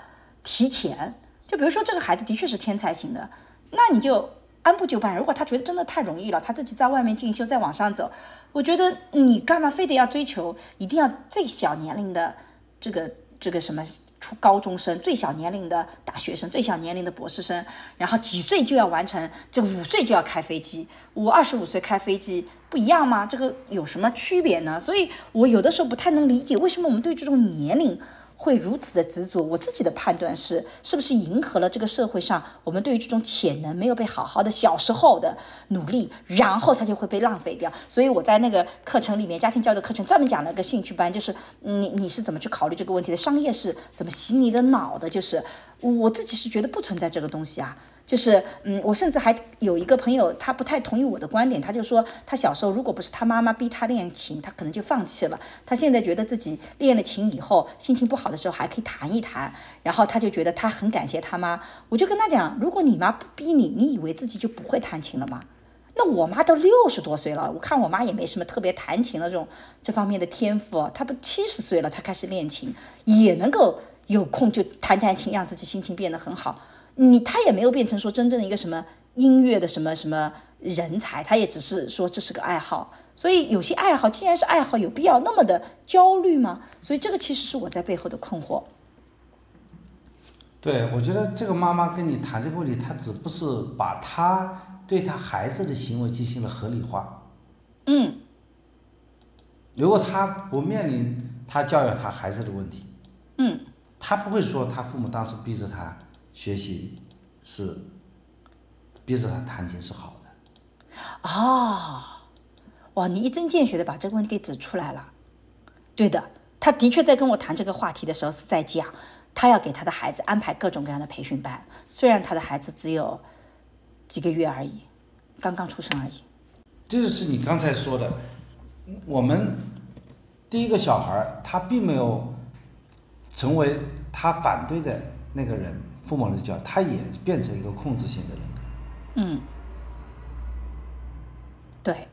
提前，就比如说这个孩子的确是天才型的，那你就按部就班。如果他觉得真的太容易了，他自己在外面进修，再往上走，我觉得你干嘛非得要追求，一定要最小年龄的这个这个什么初高中生，最小年龄的大学生，最小年龄的博士生，然后几岁就要完成，这五岁就要开飞机，我二十五岁开飞机不一样吗？这个有什么区别呢？所以我有的时候不太能理解，为什么我们对这种年龄。会如此的执着，我自己的判断是，是不是迎合了这个社会上我们对于这种潜能没有被好好的小时候的努力，然后他就会被浪费掉。所以我在那个课程里面，家庭教育课程专门讲了个兴趣班，就是你你是怎么去考虑这个问题的，商业是怎么洗你的脑的，就是我自己是觉得不存在这个东西啊。就是，嗯，我甚至还有一个朋友，他不太同意我的观点，他就说，他小时候如果不是他妈妈逼他练琴，他可能就放弃了。他现在觉得自己练了琴以后，心情不好的时候还可以弹一弹，然后他就觉得他很感谢他妈。我就跟他讲，如果你妈不逼你，你以为自己就不会弹琴了吗？那我妈都六十多岁了，我看我妈也没什么特别弹琴的这种这方面的天赋，她不七十岁了，她开始练琴，也能够有空就弹弹琴，让自己心情变得很好。你他也没有变成说真正的一个什么音乐的什么什么人才，他也只是说这是个爱好。所以有些爱好既然是爱好，有必要那么的焦虑吗？所以这个其实是我在背后的困惑。对，我觉得这个妈妈跟你谈这个问题，她只不是把她对她孩子的行为进行了合理化。嗯。如果她不面临她教育她孩子的问题，嗯，她不会说她父母当时逼着她。学习是逼着他弹琴是好的，哦，哇！你一针见血的把这个问题指出来了。对的，他的确在跟我谈这个话题的时候是在讲，他要给他的孩子安排各种各样的培训班，虽然他的孩子只有几个月而已，刚刚出生而已。这就是你刚才说的，我们第一个小孩他并没有成为他反对的那个人。父母的教，他也变成一个控制性的人格。嗯，对。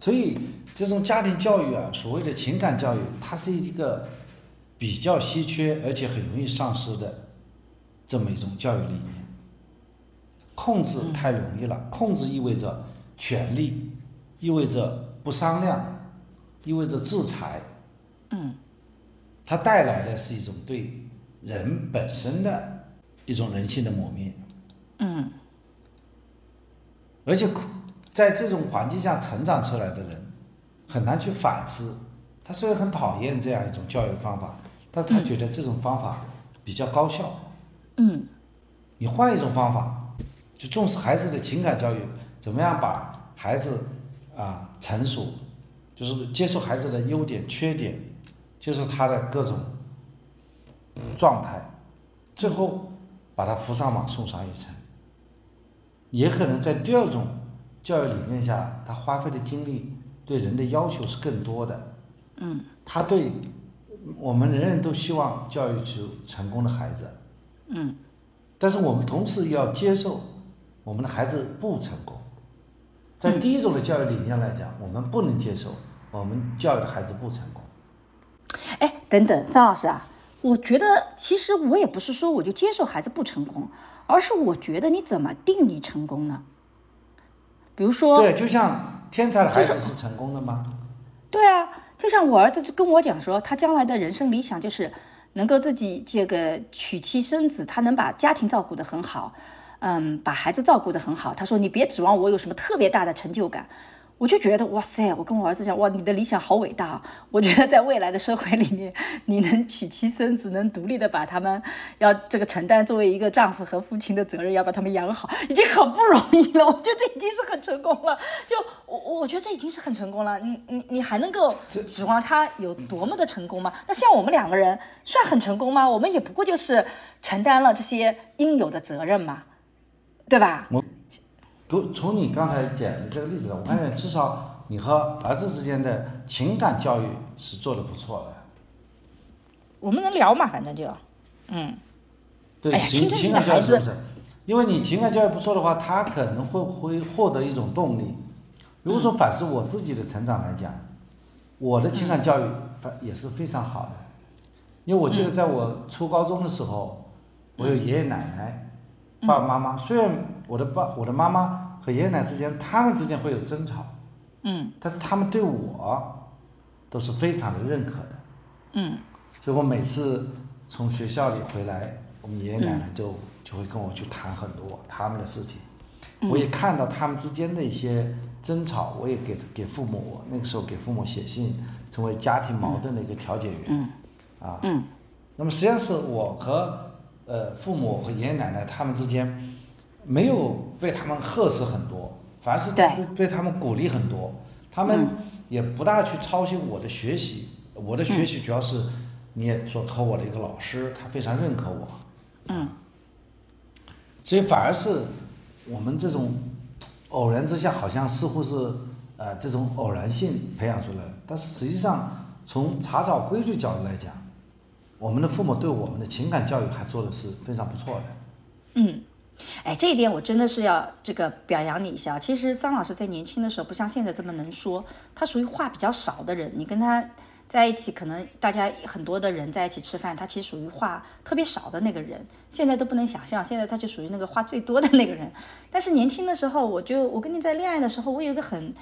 所以这种家庭教育啊，所谓的情感教育，它是一个比较稀缺而且很容易丧失的这么一种教育理念。控制太容易了，控制意味着权力，意味着不商量，意味着制裁。嗯。它带来的是一种对人本身的一种人性的磨灭，嗯，而且在这种环境下成长出来的人很难去反思。他虽然很讨厌这样一种教育方法，但他觉得这种方法比较高效。嗯，你换一种方法，就重视孩子的情感教育，怎么样把孩子啊成熟，就是接受孩子的优点、缺点。就是他的各种状态，最后把他扶上马送上一程。也可能在第二种教育理念下，他花费的精力对人的要求是更多的。嗯。他对我们人人都希望教育出成功的孩子。嗯。但是我们同时要接受我们的孩子不成功。在第一种的教育理念来讲，我们不能接受我们教育的孩子不成功。哎，等等，桑老师啊，我觉得其实我也不是说我就接受孩子不成功，而是我觉得你怎么定义成功呢？比如说，对，就像天才的孩子是成功的吗？对啊，就像我儿子就跟我讲说，他将来的人生理想就是能够自己这个娶妻生子，他能把家庭照顾得很好，嗯，把孩子照顾得很好。他说你别指望我有什么特别大的成就感。我就觉得哇塞！我跟我儿子讲哇，你的理想好伟大。我觉得在未来的社会里面，你能娶妻生子，能独立的把他们要这个承担作为一个丈夫和父亲的责任，要把他们养好，已经很不容易了。我觉得这已经是很成功了。就我我觉得这已经是很成功了。你你你还能够指望他有多么的成功吗？那像我们两个人算很成功吗？我们也不过就是承担了这些应有的责任嘛，对吧？不，从你刚才讲的这个例子，我发现至少你和儿子之间的情感教育是做的不错的。我们能聊嘛？反正就，嗯。对，情情感教育是不是？因为你情感教育不错的话，他可能会会获得一种动力。如果说反思我自己的成长来讲，我的情感教育反也是非常好的。因为我记得在我初高中的时候，我有爷爷奶奶、爸爸妈妈，虽然。我的爸、我的妈妈和爷爷奶奶之间，他们之间会有争吵，嗯，但是他们对我都是非常的认可的，嗯，所以我每次从学校里回来，我们爷爷奶奶就就会跟我去谈很多他们的事情，我也看到他们之间的一些争吵，我也给给父母那个时候给父母写信，成为家庭矛盾的一个调解员。嗯。啊，嗯。那么实际上是我和呃父母和爷爷奶奶他们之间没有被他们呵斥很多，反而是被被他们鼓励很多。他们也不大去操心我的学习，我的学习主要是你也说和我的一个老师，他非常认可我，嗯。所以反而是我们这种偶然之下，好像似乎是呃这种偶然性培养出来的，但是实际上从查找规律角度来讲，我们的父母对我们的情感教育还做的是非常不错的。嗯，哎，这一点我真的是要这个表扬你一下。其实桑老师在年轻的时候不像现在这么能说，他属于话比较少的人。你跟他在一起，可能大家很多的人在一起吃饭，他其实属于话特别少的那个人。现在都不能想象，现在他就属于那个话最多的那个人。但是年轻的时候，我就我跟你在恋爱的时候，我有一个很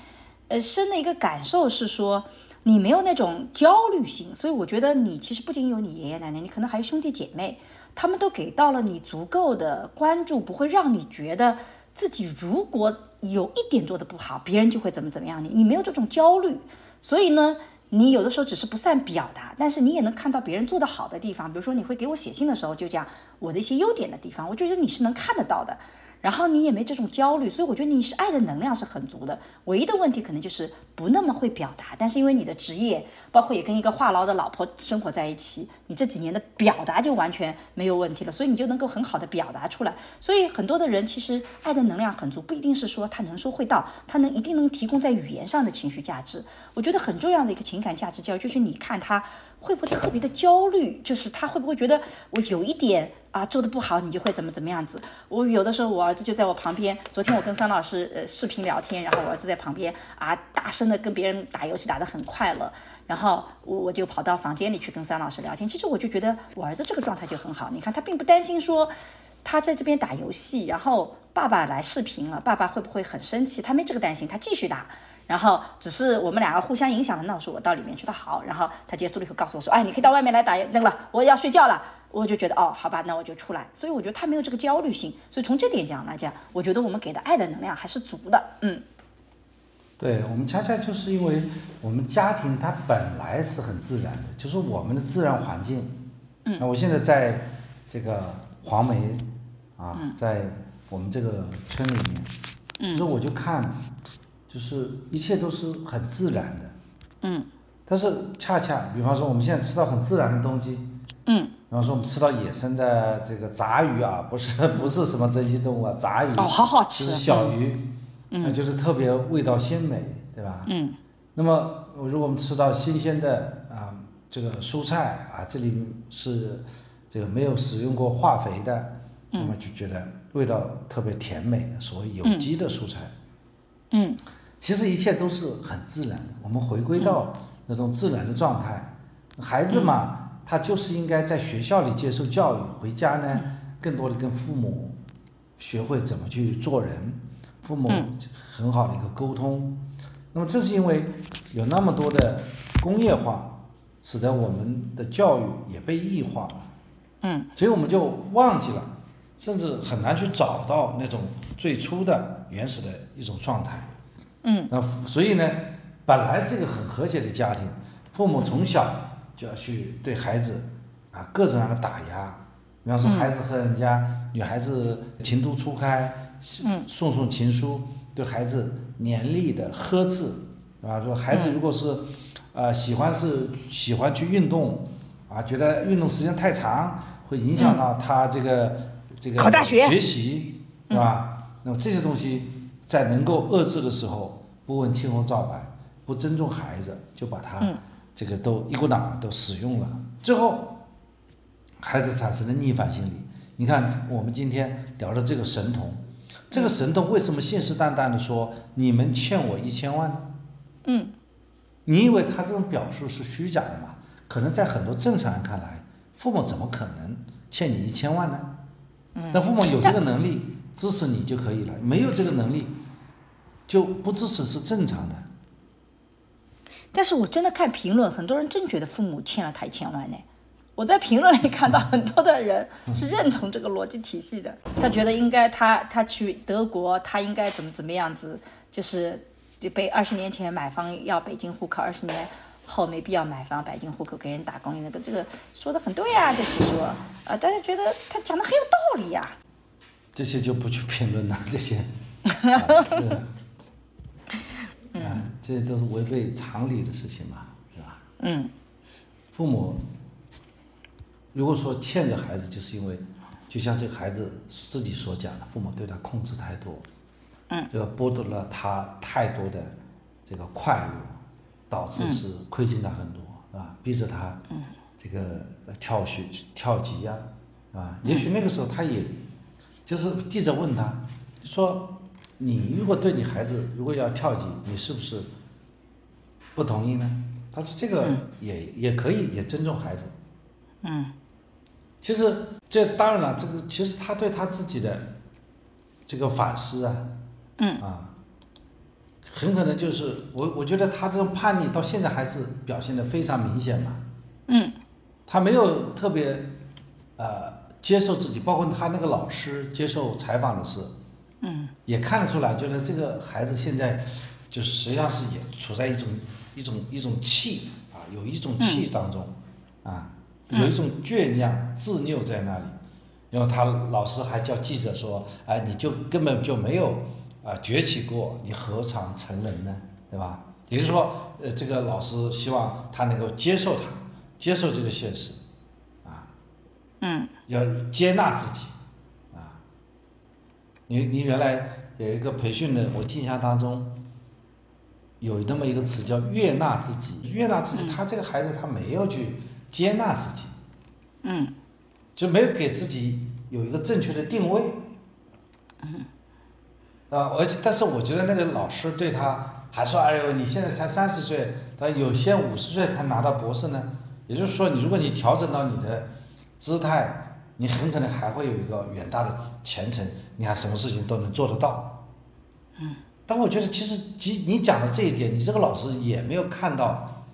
呃深的一个感受是说。你没有那种焦虑心，所以我觉得你其实不仅有你爷爷奶奶，你可能还有兄弟姐妹，他们都给到了你足够的关注，不会让你觉得自己如果有一点做的不好，别人就会怎么怎么样你，你没有这种焦虑，所以呢，你有的时候只是不善表达，但是你也能看到别人做得好的地方，比如说你会给我写信的时候就讲我的一些优点的地方，我觉得你是能看得到的。然后你也没这种焦虑，所以我觉得你是爱的能量是很足的。唯一的问题可能就是不那么会表达，但是因为你的职业，包括也跟一个话痨的老婆生活在一起，你这几年的表达就完全没有问题了，所以你就能够很好的表达出来。所以很多的人其实爱的能量很足，不一定是说他能说会道，他能一定能提供在语言上的情绪价值。我觉得很重要的一个情感价值教育就是你看他会不会特别的焦虑，就是他会不会觉得我有一点。啊，做的不好，你就会怎么怎么样子。我有的时候，我儿子就在我旁边。昨天我跟桑老师呃视频聊天，然后我儿子在旁边啊，大声的跟别人打游戏，打得很快乐。然后我我就跑到房间里去跟桑老师聊天。其实我就觉得我儿子这个状态就很好。你看他并不担心说他在这边打游戏，然后爸爸来视频了，爸爸会不会很生气？他没这个担心，他继续打。然后只是我们两个互相影响了。那我说我到里面去，他好。然后他结束了以后告诉我说，哎，你可以到外面来打那个了，我要睡觉了。我就觉得哦，好吧，那我就出来。所以我觉得他没有这个焦虑性。所以从这点讲来讲，我觉得我们给的爱的能量还是足的。嗯，对我们恰恰就是因为我们家庭它本来是很自然的，就是我们的自然环境。嗯，那我现在在这个黄梅啊，嗯在我们这个村里面，嗯就是我就看，就是一切都是很自然的。嗯但是恰恰，比方说我们现在吃到很自然的东西，嗯，比方说我们吃到野生的这个杂鱼啊，不是 <laughs> 不是什么珍稀动物啊，杂鱼，哦，好好吃就是。小鱼，那就是特别味道鲜美，对吧？嗯那么如果我们吃到新鲜的啊这个蔬菜啊，这里是这个没有使用过化肥的，那么就觉得味道特别甜美，所谓有机的蔬菜。嗯其实一切都是很自然的，我们回归到那种自然的状态。孩子嘛，他就是应该在学校里接受教育，回家呢，更多的跟父母学会怎么去做人，父母很好的一个沟通。那么这是因为有那么多的工业化，使得我们的教育也被异化了。嗯所以我们就忘记了，甚至很难去找到那种最初的原始的一种状态。嗯。那所以呢，本来是一个很和谐的家庭，父母从小就要去对孩子啊各种各样的打压，比方说孩子和人家女孩子情窦初开，嗯。送送情书，对孩子严厉的呵斥，啊，说孩子如果是呃喜欢是喜欢去运动啊，觉得运动时间太长会影响到他这个、这个考大学。学习，是吧？那么这些东西在能够遏制的时候，不问青红皂白，不尊重孩子，就把他嗯这个都一股脑儿都使用了，最后孩子产生了逆反心理。你看，我们今天聊的这个神童，这个神童为什么信誓旦旦的说你们欠我一千万呢？嗯你以为他这种表述是虚假的吗？可能在很多正常人看来，父母怎么可能欠你一千万呢？嗯，但父母有这个能力支持你就可以了，没有这个能力就不支持是正常的。但是我真的看评论，很多人真觉得父母欠了他一千万呢。我在评论里看到很多的人是认同这个逻辑体系的，他觉得应该他他去德国，他应该怎么怎么样子，就是就被二十年前买房要北京户口，二十年后没必要买房北京户口给人打工，那个这个说的很对呀，就是说啊，大家觉得他讲的很有道理呀。这些就不去评论了，<laughs> 这些，啊，这啊，这些都是违背常理的事情嘛，是吧？嗯。父母如果说欠着孩子，就是因为，就像这个孩子自己所讲的，父母对他控制太多，嗯，这个剥夺了他太多的这个快乐，导致是亏欠他很多，啊，逼着他，嗯，这个呃跳学跳级呀、啊，也许那个时候他也，就是记者问他，说你如果对你孩子如果要跳级，你是不是不同意呢？他说这个也、也可以，也尊重孩子。嗯其实这当然了，这个其实他对他自己的这个反思啊，嗯啊，很可能就是我我觉得他这种叛逆到现在还是表现的非常明显嘛。嗯他没有特别呃接受自己，包括他那个老师接受采访的时候，嗯也看得出来，就是这个孩子现在就实际上是也处在一种一种一种气啊，有一种气当中，啊，有一种倔强执拗在那里。然后他老师还叫记者说：“哎，你就根本就没有啊崛起过，你何尝成人呢？对吧？”也就是说，呃，这个老师希望他能够接受他，接受这个现实，啊，嗯。要接纳自己，啊，你你原来有一个培训的，我印象当中有那么一个词叫悦纳自己，悦纳自己，他这个孩子他没有去接纳自己，嗯就没有给自己有一个正确的定位，啊，而且但是我觉得那个老师对他还说，哎呦，你现在才三十岁，他有些五十岁才拿到博士呢，也就是说，你如果你调整到你的姿态，你很可能还会有一个远大的前程，你还什么事情都能做得到。嗯，但我觉得其实即你讲的这一点，你这个老师也没有看到，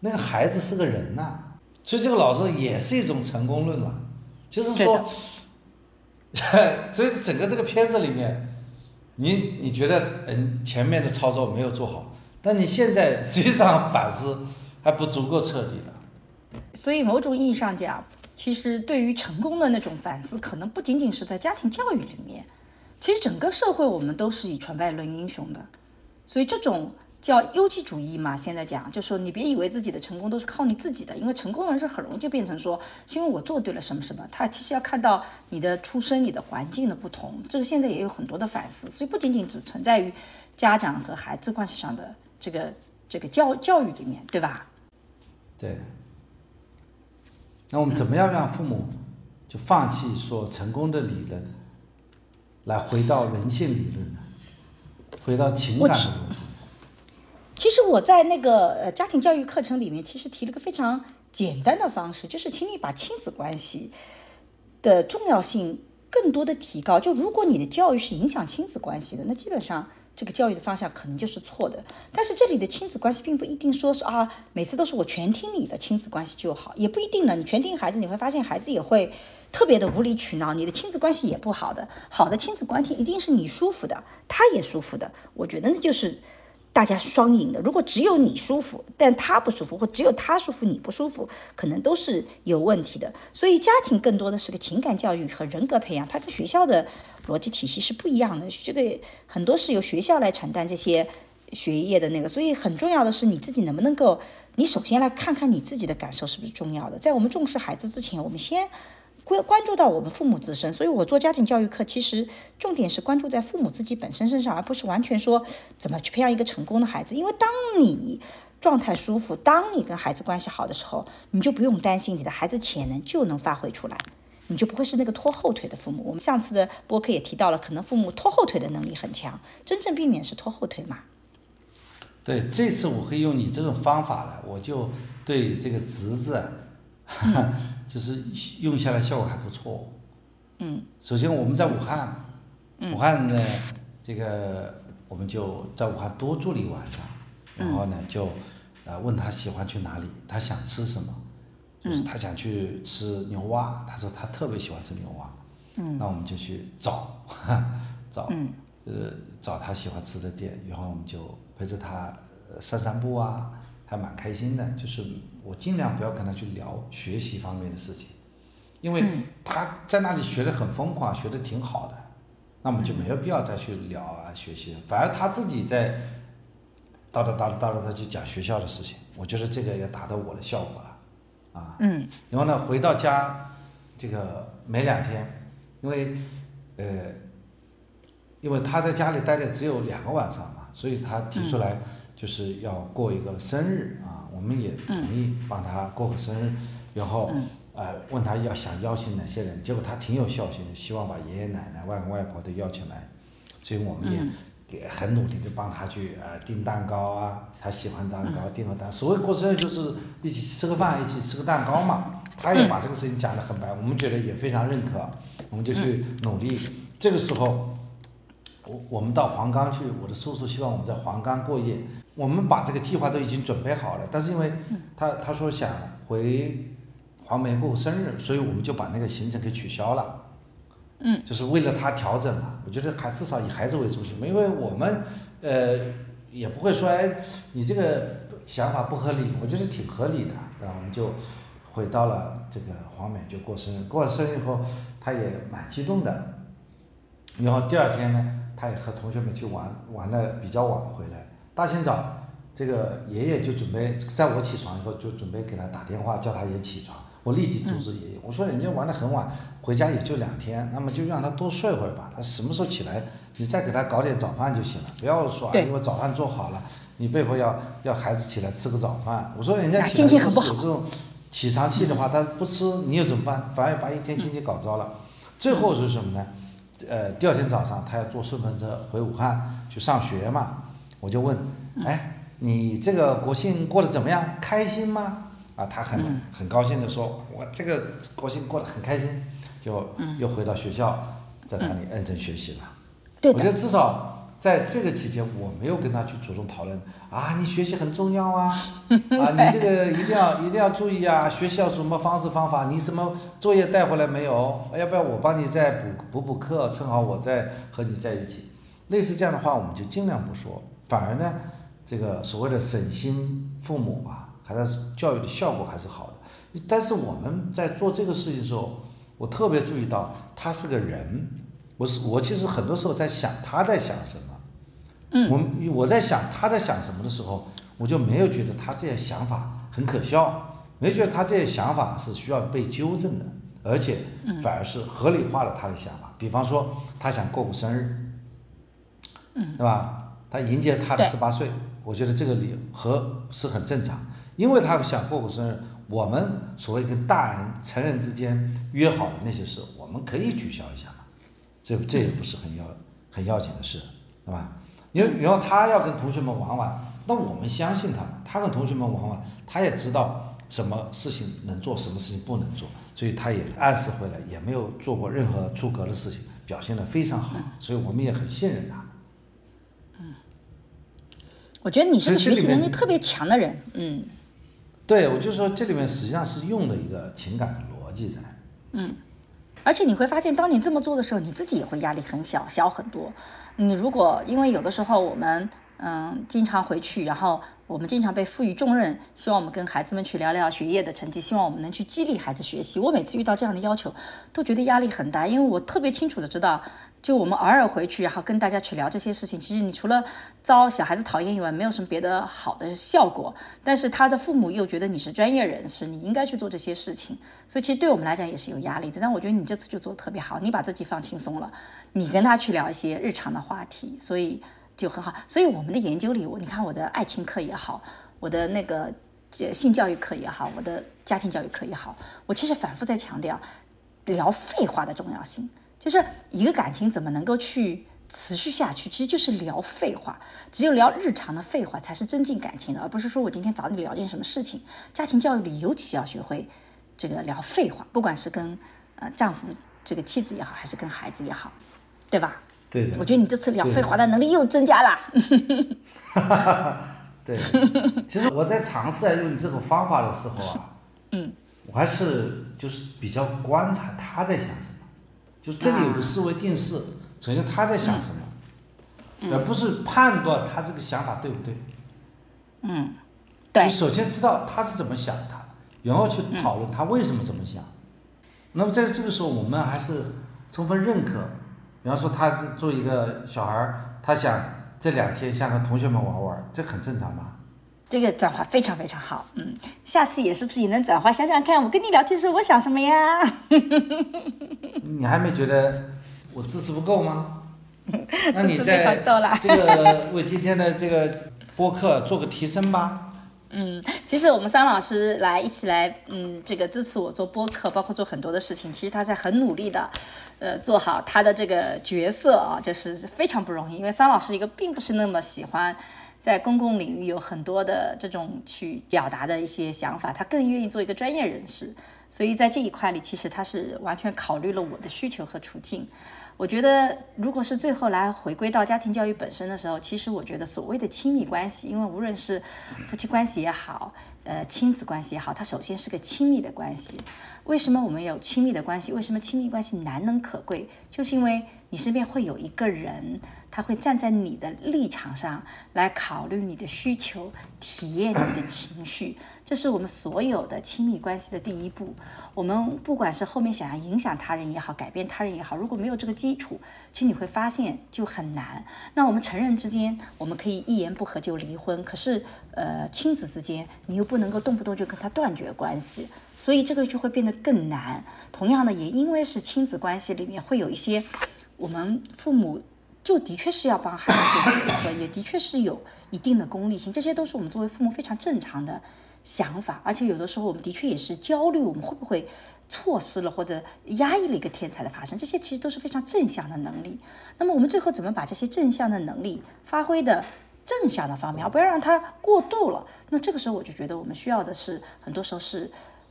那个孩子是个人呐、所以这个老师也是一种成功论了，就是说，<laughs> 所以整个这个片子里面，你你觉得嗯前面的操作没有做好，但你现在实际上反思还不足够彻底的。所以某种意义上讲，其实对于成功的那种反思，可能不仅仅是在家庭教育里面，其实整个社会我们都是以传败论英雄的，所以这种叫优绩主义嘛，现在讲就说你别以为自己的成功都是靠你自己的，因为成功人士很容易就变成说，是因为我做对了什么什么，他其实要看到你的出身、你的环境的不同，这个现在也有很多的反思，所以不仅仅只存在于家长和孩子关系上的这个这个教教育里面，对吧？对。那我们怎么样让父母就放弃说成功的理论，来回到人性理论呢？回到情感的逻辑。其实我在那个呃家庭教育课程里面，其实提了个非常简单的方式，就是请你把亲子关系的重要性更多的提高。就如果你的教育是影响亲子关系的，那基本上这个教育的方向可能就是错的。但是这里的亲子关系并不一定说是啊，每次都是我全听你的亲子关系就好，也不一定呢。你全听孩子，你会发现孩子也会特别的无理取闹，你的亲子关系也不好的。好的亲子关系一定是你舒服的，他也舒服的。我觉得那就是。大家双赢的。如果只有你舒服，但他不舒服，或只有他舒服你不舒服，可能都是有问题的。所以家庭更多的是个情感教育和人格培养，它跟学校的逻辑体系是不一样的。这个很多是由学校来承担这些学业的那个，所以很重要的是你自己能不能够，你首先来看看你自己的感受是不是重要的。在我们重视孩子之前，我们先。关关注到我们父母自身，所以我做家庭教育课，其实重点是关注在父母自己本身身上，而不是完全说怎么去培养一个成功的孩子。因为当你状态舒服，当你跟孩子关系好的时候，你就不用担心你的孩子潜能就能发挥出来，你就不会是那个拖后腿的父母。我们上次的播客也提到了，可能父母拖后腿的能力很强，真正避免是拖后腿嘛。对，这次我会用你这种方法了，我就对这个侄子。<laughs> 就是用下来效果还不错。嗯。首先我们在武汉，武汉呢，这个我们就在武汉多住了一晚上，然后呢就，呃问他喜欢去哪里，他想吃什么，就是他想去吃牛蛙，他说他特别喜欢吃牛蛙，嗯，那我们就去找 <laughs> 找，嗯呃找他喜欢吃的店，然后我们就陪着他呃散散步啊，还蛮开心的。就是我尽量不要跟他去聊学习方面的事情，因为他在那里学的很疯狂，学的挺好的，那么就没有必要再去聊啊学习，反而他自己在叨叨叨叨叨叨去讲学校的事情，我觉得这个也达到我的效果了，啊，嗯。然后呢，回到家，这个没两天，因为，呃，因为他在家里待的只有两个晚上嘛，所以他提出来就是要过一个生日啊，我们也同意帮他过个生日，然后呃问他要想邀请哪些人，结果他挺有孝心的，希望把爷爷奶奶、外公外婆都邀请来，所以我们也给很努力的帮他去呃订蛋糕啊，他喜欢蛋糕，订了蛋。所谓过生日就是一起吃个饭，一起吃个蛋糕嘛。他也把这个事情讲得很白，我们觉得也非常认可，我们就去努力。这个时候，我我们到黄冈去，我的叔叔希望我们在黄冈过夜，我们把这个计划都已经准备好了，但是因为他他说想回黄梅过生日，所以我们就把那个行程给取消了。嗯，就是为了他调整嘛。我觉得还至少以孩子为中心嘛，因为我们呃也不会说哎你这个想法不合理，我觉得挺合理的，然后我们就回到了这个黄梅就过生日。过了生日以后，他也蛮激动的。然后第二天呢，他也和同学们去玩，玩的比较晚回来。大清早，这个爷爷就准备在我起床以后就准备给他打电话，叫他也起床。我立即阻止爷爷，我说人家玩的很晚，回家也就两天，那么就让他多睡会儿吧。他什么时候起来，你再给他搞点早饭就行了，不要说啊，对因为早饭做好了，你被迫要要孩子起来吃个早饭。我说人家心情很不好这种起床气的话，他不吃你又怎么办？反而把一天心情搞糟了。最后是什么呢？呃，第二天早上他要坐顺风车回武汉去上学嘛，我就问，哎，你这个国庆过得怎么样？开心吗？啊，他很很高兴的说，我这个国庆过得很开心，就又回到学校，在那里认真学习了。对，我觉得至少在这个期间，我没有跟他去主动讨论啊，你学习很重要啊，<laughs> 啊，你这个一定要一定要注意啊，学习要什么方式方法，你什么作业带回来没有？要不要我帮你再补补补课，正好我再和你在一起。类似这样的话，我们就尽量不说，反而呢，这个所谓的省心父母啊，还是教育的效果还是好的。但是我们在做这个事情的时候，我特别注意到他是个人，我是我其实很多时候在想他在想什么，嗯，我我在想他在想什么的时候，我就没有觉得他这些想法很可笑，没觉得他这些想法是需要被纠正的，而且反而是合理化了他的想法。比方说，他想过个生日，嗯，对吧？他迎接他的十八岁，我觉得这个理和是很正常，因为他想过过生日，我们所谓跟大人成人之间约好的那些事，我们可以取消一下嘛，这这也不是很要很要紧的事，对吧？因为然后他要跟同学们玩玩，那我们相信他，他跟同学们玩玩，他也知道什么事情能做，什么事情不能做，所以他也按时回来，也没有做过任何出格的事情，表现得非常好，所以我们也很信任他。我觉得你是个学习能力特别强的人，嗯，对，我就说这里面实际上是用了一个情感的逻辑在。嗯而且你会发现，当你这么做的时候，你自己也会压力很小，小很多。你如果因为有的时候我们嗯经常回去，然后我们经常被赋予重任，希望我们跟孩子们去聊聊学业的成绩，希望我们能去激励孩子学习。我每次遇到这样的要求，都觉得压力很大，因为我特别清楚的知道，就我们偶尔回去，然后跟大家去聊这些事情，其实你除了遭小孩子讨厌以外，没有什么别的好的效果。但是他的父母又觉得你是专业人士，你应该去做这些事情，所以其实对我们来讲也是有压力的。但我觉得你这次就做的特别好，你把自己放轻松了，你跟他去聊一些日常的话题，所以就很好。所以我们的研究里，我你看我的爱情课也好，我的那个性教育课也好，我的家庭教育课也好，我其实反复在强调聊废话的重要性。就是一个感情怎么能够去持续下去，其实就是聊废话，只有聊日常的废话才是增进感情的，而不是说我今天找你聊件什么事情。家庭教育里尤其要学会这个聊废话，不管是跟呃丈夫这个妻子也好，还是跟孩子也好，对吧？对的。我觉得你这次聊废话的能力又增加了。<laughs> 对，其实我在尝试用这个方法的时候啊，<laughs> 嗯，我还是就是比较观察他在想什么，就这里有个思维定式，首先他在想什么，而不是判断他这个想法对不对。嗯，对就，首先知道他是怎么想的，然后去讨论他为什么这么想。那么在这个时候，我们还是充分认可。比方说，他是作为一个小孩儿，他想这两天想和同学们玩玩，这很正常吧？这个转化非常非常好，嗯，下次也是不是也能转化？想想看，我跟你聊天的时候我想什么呀？你还没觉得我知识不够吗？<laughs> 那你在这个 <laughs> 为今天的这个播客做个提升吧。嗯，其实我们桑老师来一起来，嗯，这个支持我做播客，包括做很多的事情，其实他在很努力的，呃，做好他的这个角色啊，就是非常不容易。因为桑老师一个并不是那么喜欢在公共领域有很多的这种去表达的一些想法，他更愿意做一个专业人士。所以在这一块里，其实他是完全考虑了我的需求和处境。我觉得，如果是最后来回归到家庭教育本身的时候，其实我觉得所谓的亲密关系，因为无论是夫妻关系也好，呃，亲子关系也好，它首先是个亲密的关系。为什么我们有亲密的关系？为什么亲密关系难能可贵？就是因为你身边会有一个人，他会站在你的立场上来考虑你的需求，体验你的情绪。这是我们所有的亲密关系的第一步。我们不管是后面想要影响他人也好，改变他人也好，如果没有这个基础，其实你会发现就很难。那我们成人之间，我们可以一言不合就离婚，可是呃，亲子之间，你又不能够动不动就跟他断绝关系，所以这个就会变得更难。同样的，也因为是亲子关系里面会有一些我们父母。就的确是要帮孩子做决策，也的确是有一定的功利性，这些都是我们作为父母非常正常的想法。而且有的时候我们的确也是焦虑，我们会不会错失了或者压抑了一个天才的发生？这些其实都是非常正向的能力。那么我们最后怎么把这些正向的能力发挥的正向的方面，而不要让它过度了？那这个时候我就觉得我们需要的是，很多时候是。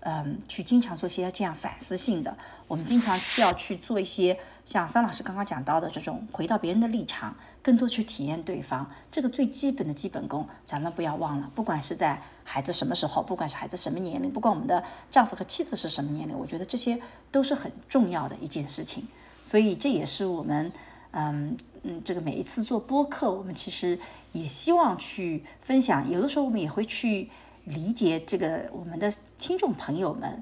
嗯，去经常做些这样反思性的，我们经常需要去做一些像桑老师刚刚讲到的这种回到别人的立场，更多去体验对方，这个最基本的基本功，咱们不要忘了。不管是在孩子什么时候，不管是孩子什么年龄，不管我们的丈夫和妻子是什么年龄，我觉得这些都是很重要的一件事情。所以这也是我们，嗯嗯，这个每一次做播客，我们其实也希望去分享。有的时候我们也会去。理解这个我们的听众朋友们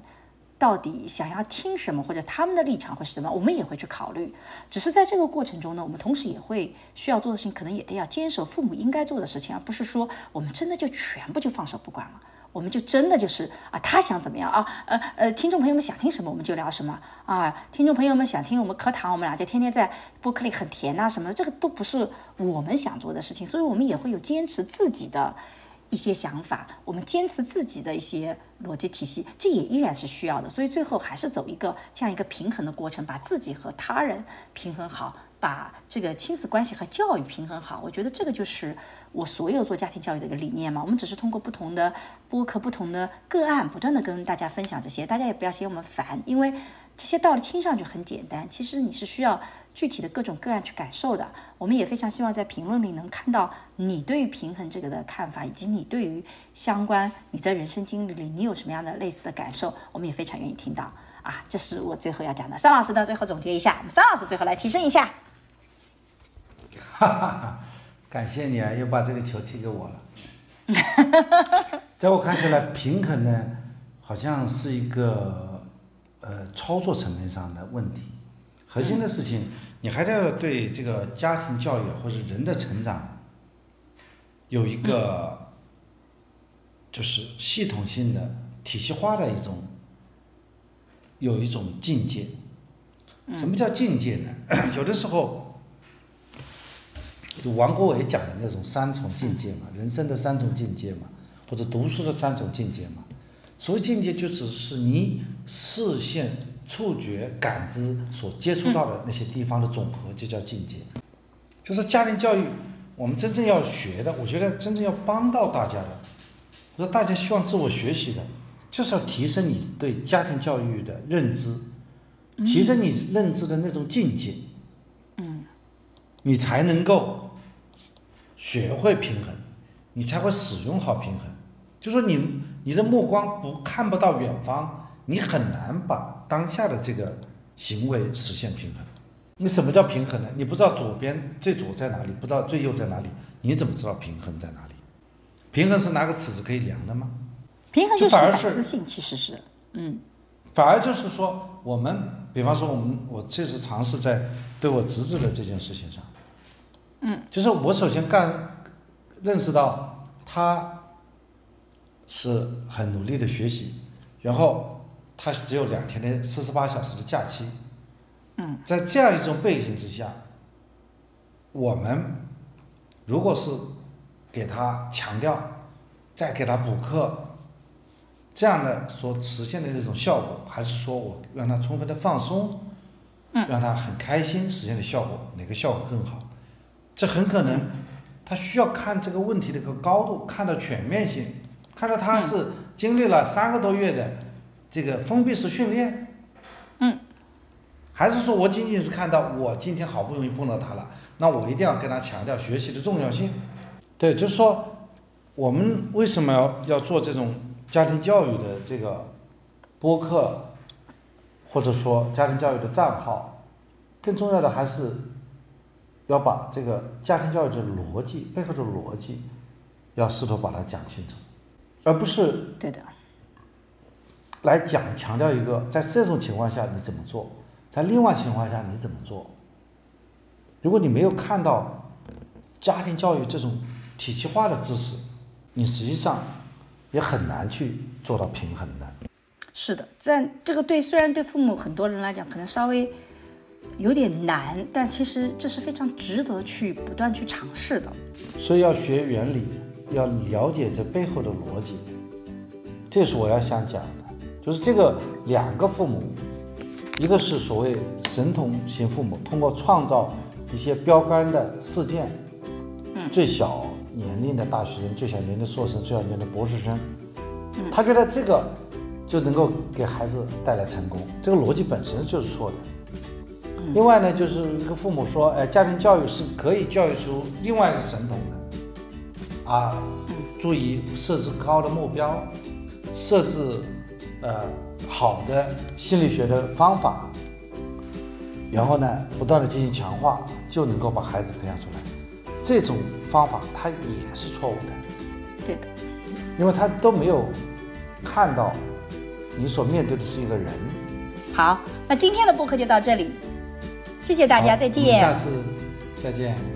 到底想要听什么，或者他们的立场会是什么，我们也会去考虑。只是在这个过程中呢，我们同时也会需要做的事情，可能也得要坚守父母应该做的事情，而不是说我们真的就全部就放手不管了。我们就真的就是啊，他想怎么样啊？呃呃，听众朋友们想听什么，我们就聊什么啊。听众朋友们想听我们课堂，我们俩就天天在播客里很甜啊什么的，这个都不是我们想做的事情，所以我们也会有坚持自己的。一些想法，我们坚持自己的一些逻辑体系，这也依然是需要的。所以最后还是走一个这样一个平衡的过程，把自己和他人平衡好，把这个亲子关系和教育平衡好。我觉得这个就是我所有做家庭教育的一个理念嘛。我们只是通过不同的播客、不同的个案，不断的跟大家分享这些。大家也不要嫌我们烦，因为这些道理听上去很简单，其实你是需要。具体的各种个案去感受的，我们也非常希望在评论里能看到你对于平衡这个的看法，以及你对于相关你在人生经历里你有什么样的类似的感受，我们也非常愿意听到啊！这是我最后要讲的。桑老师呢，最后总结一下，我们桑老师最后来提升一下。哈哈哈，感谢你啊，又把这个球踢给我了。在我看起来，平衡呢，好像是一个呃操作层面上的问题，核心的事情。你还要对这个家庭教育或者人的成长有一个就是系统性的、体系化的一种有一种境界。什么叫境界呢？<coughs> 有的时候，王国维讲的那种三重境界嘛，人生的三重境界嘛，或者读书的三重境界嘛。所谓境界，就只是你视线。触觉、感知所接触到的那些地方的总和，就叫境界。就是家庭教育，我们真正要学的，我觉得真正要帮到大家的，我说大家希望自我学习的，就是要提升你对家庭教育的认知，提升你认知的那种境界。嗯，你才能够学会平衡，你才会使用好平衡。就说你你的目光不看不到远方。你很难把当下的这个行为实现平衡。你什么叫平衡呢？你不知道左边最左在哪里，不知道最右在哪里，你怎么知道平衡在哪里？平衡是拿个尺子可以量的吗？平衡就是反而是反思性，其实是，嗯反而就是说，我们比方说我们我这次尝试在对我侄子的这件事情上，嗯，就是我首先干认识到他是很努力的学习，然后他只有两天的四十八小时的假期，嗯，在这样一种背景之下，我们如果是给他强调，再给他补课。这样的所实现的这种效果，还是说我让他充分的放松，嗯让他很开心实现的效果，哪个效果更好？这很可能他需要看这个问题的一个高度，看到全面性，看到他是经历了三个多月的这个封闭式训练，嗯，还是说我仅仅是看到我今天好不容易碰到他了，那我一定要跟他强调学习的重要性。对，就是说我们为什么要要做这种家庭教育的这个播客，或者说家庭教育的账号，更重要的还是要把这个家庭教育的逻辑背后的逻辑，要试图把它讲清楚，而不是对的，来讲强调一个在这种情况下你怎么做，在另外情况下你怎么做。如果你没有看到家庭教育这种体系化的知识，你实际上也很难去做到平衡的。是的，在这个对虽然对父母很多人来讲可能稍微有点难，但其实这是非常值得去不断去尝试的。所以要学原理，要了解这背后的逻辑，这是我要想讲的。就是这个两个父母，一个是所谓神童型父母，通过创造一些标杆的事件，嗯最小年龄的大学生、最小年龄的硕士生、最小年龄的博士生，他觉得这个就能够给孩子带来成功，这个逻辑本身就是错的。另外呢，就是一个父母说，哎，家庭教育是可以教育出另外一个神童的，啊，注意设置高的目标，设置呃好的心理学的方法，然后呢，不断的进行强化，就能够把孩子培养出来。这种方法它也是错误的，对的，因为他都没有看到你所面对的是一个人。好，那今天的播客就到这里，谢谢大家，再见。下次再见。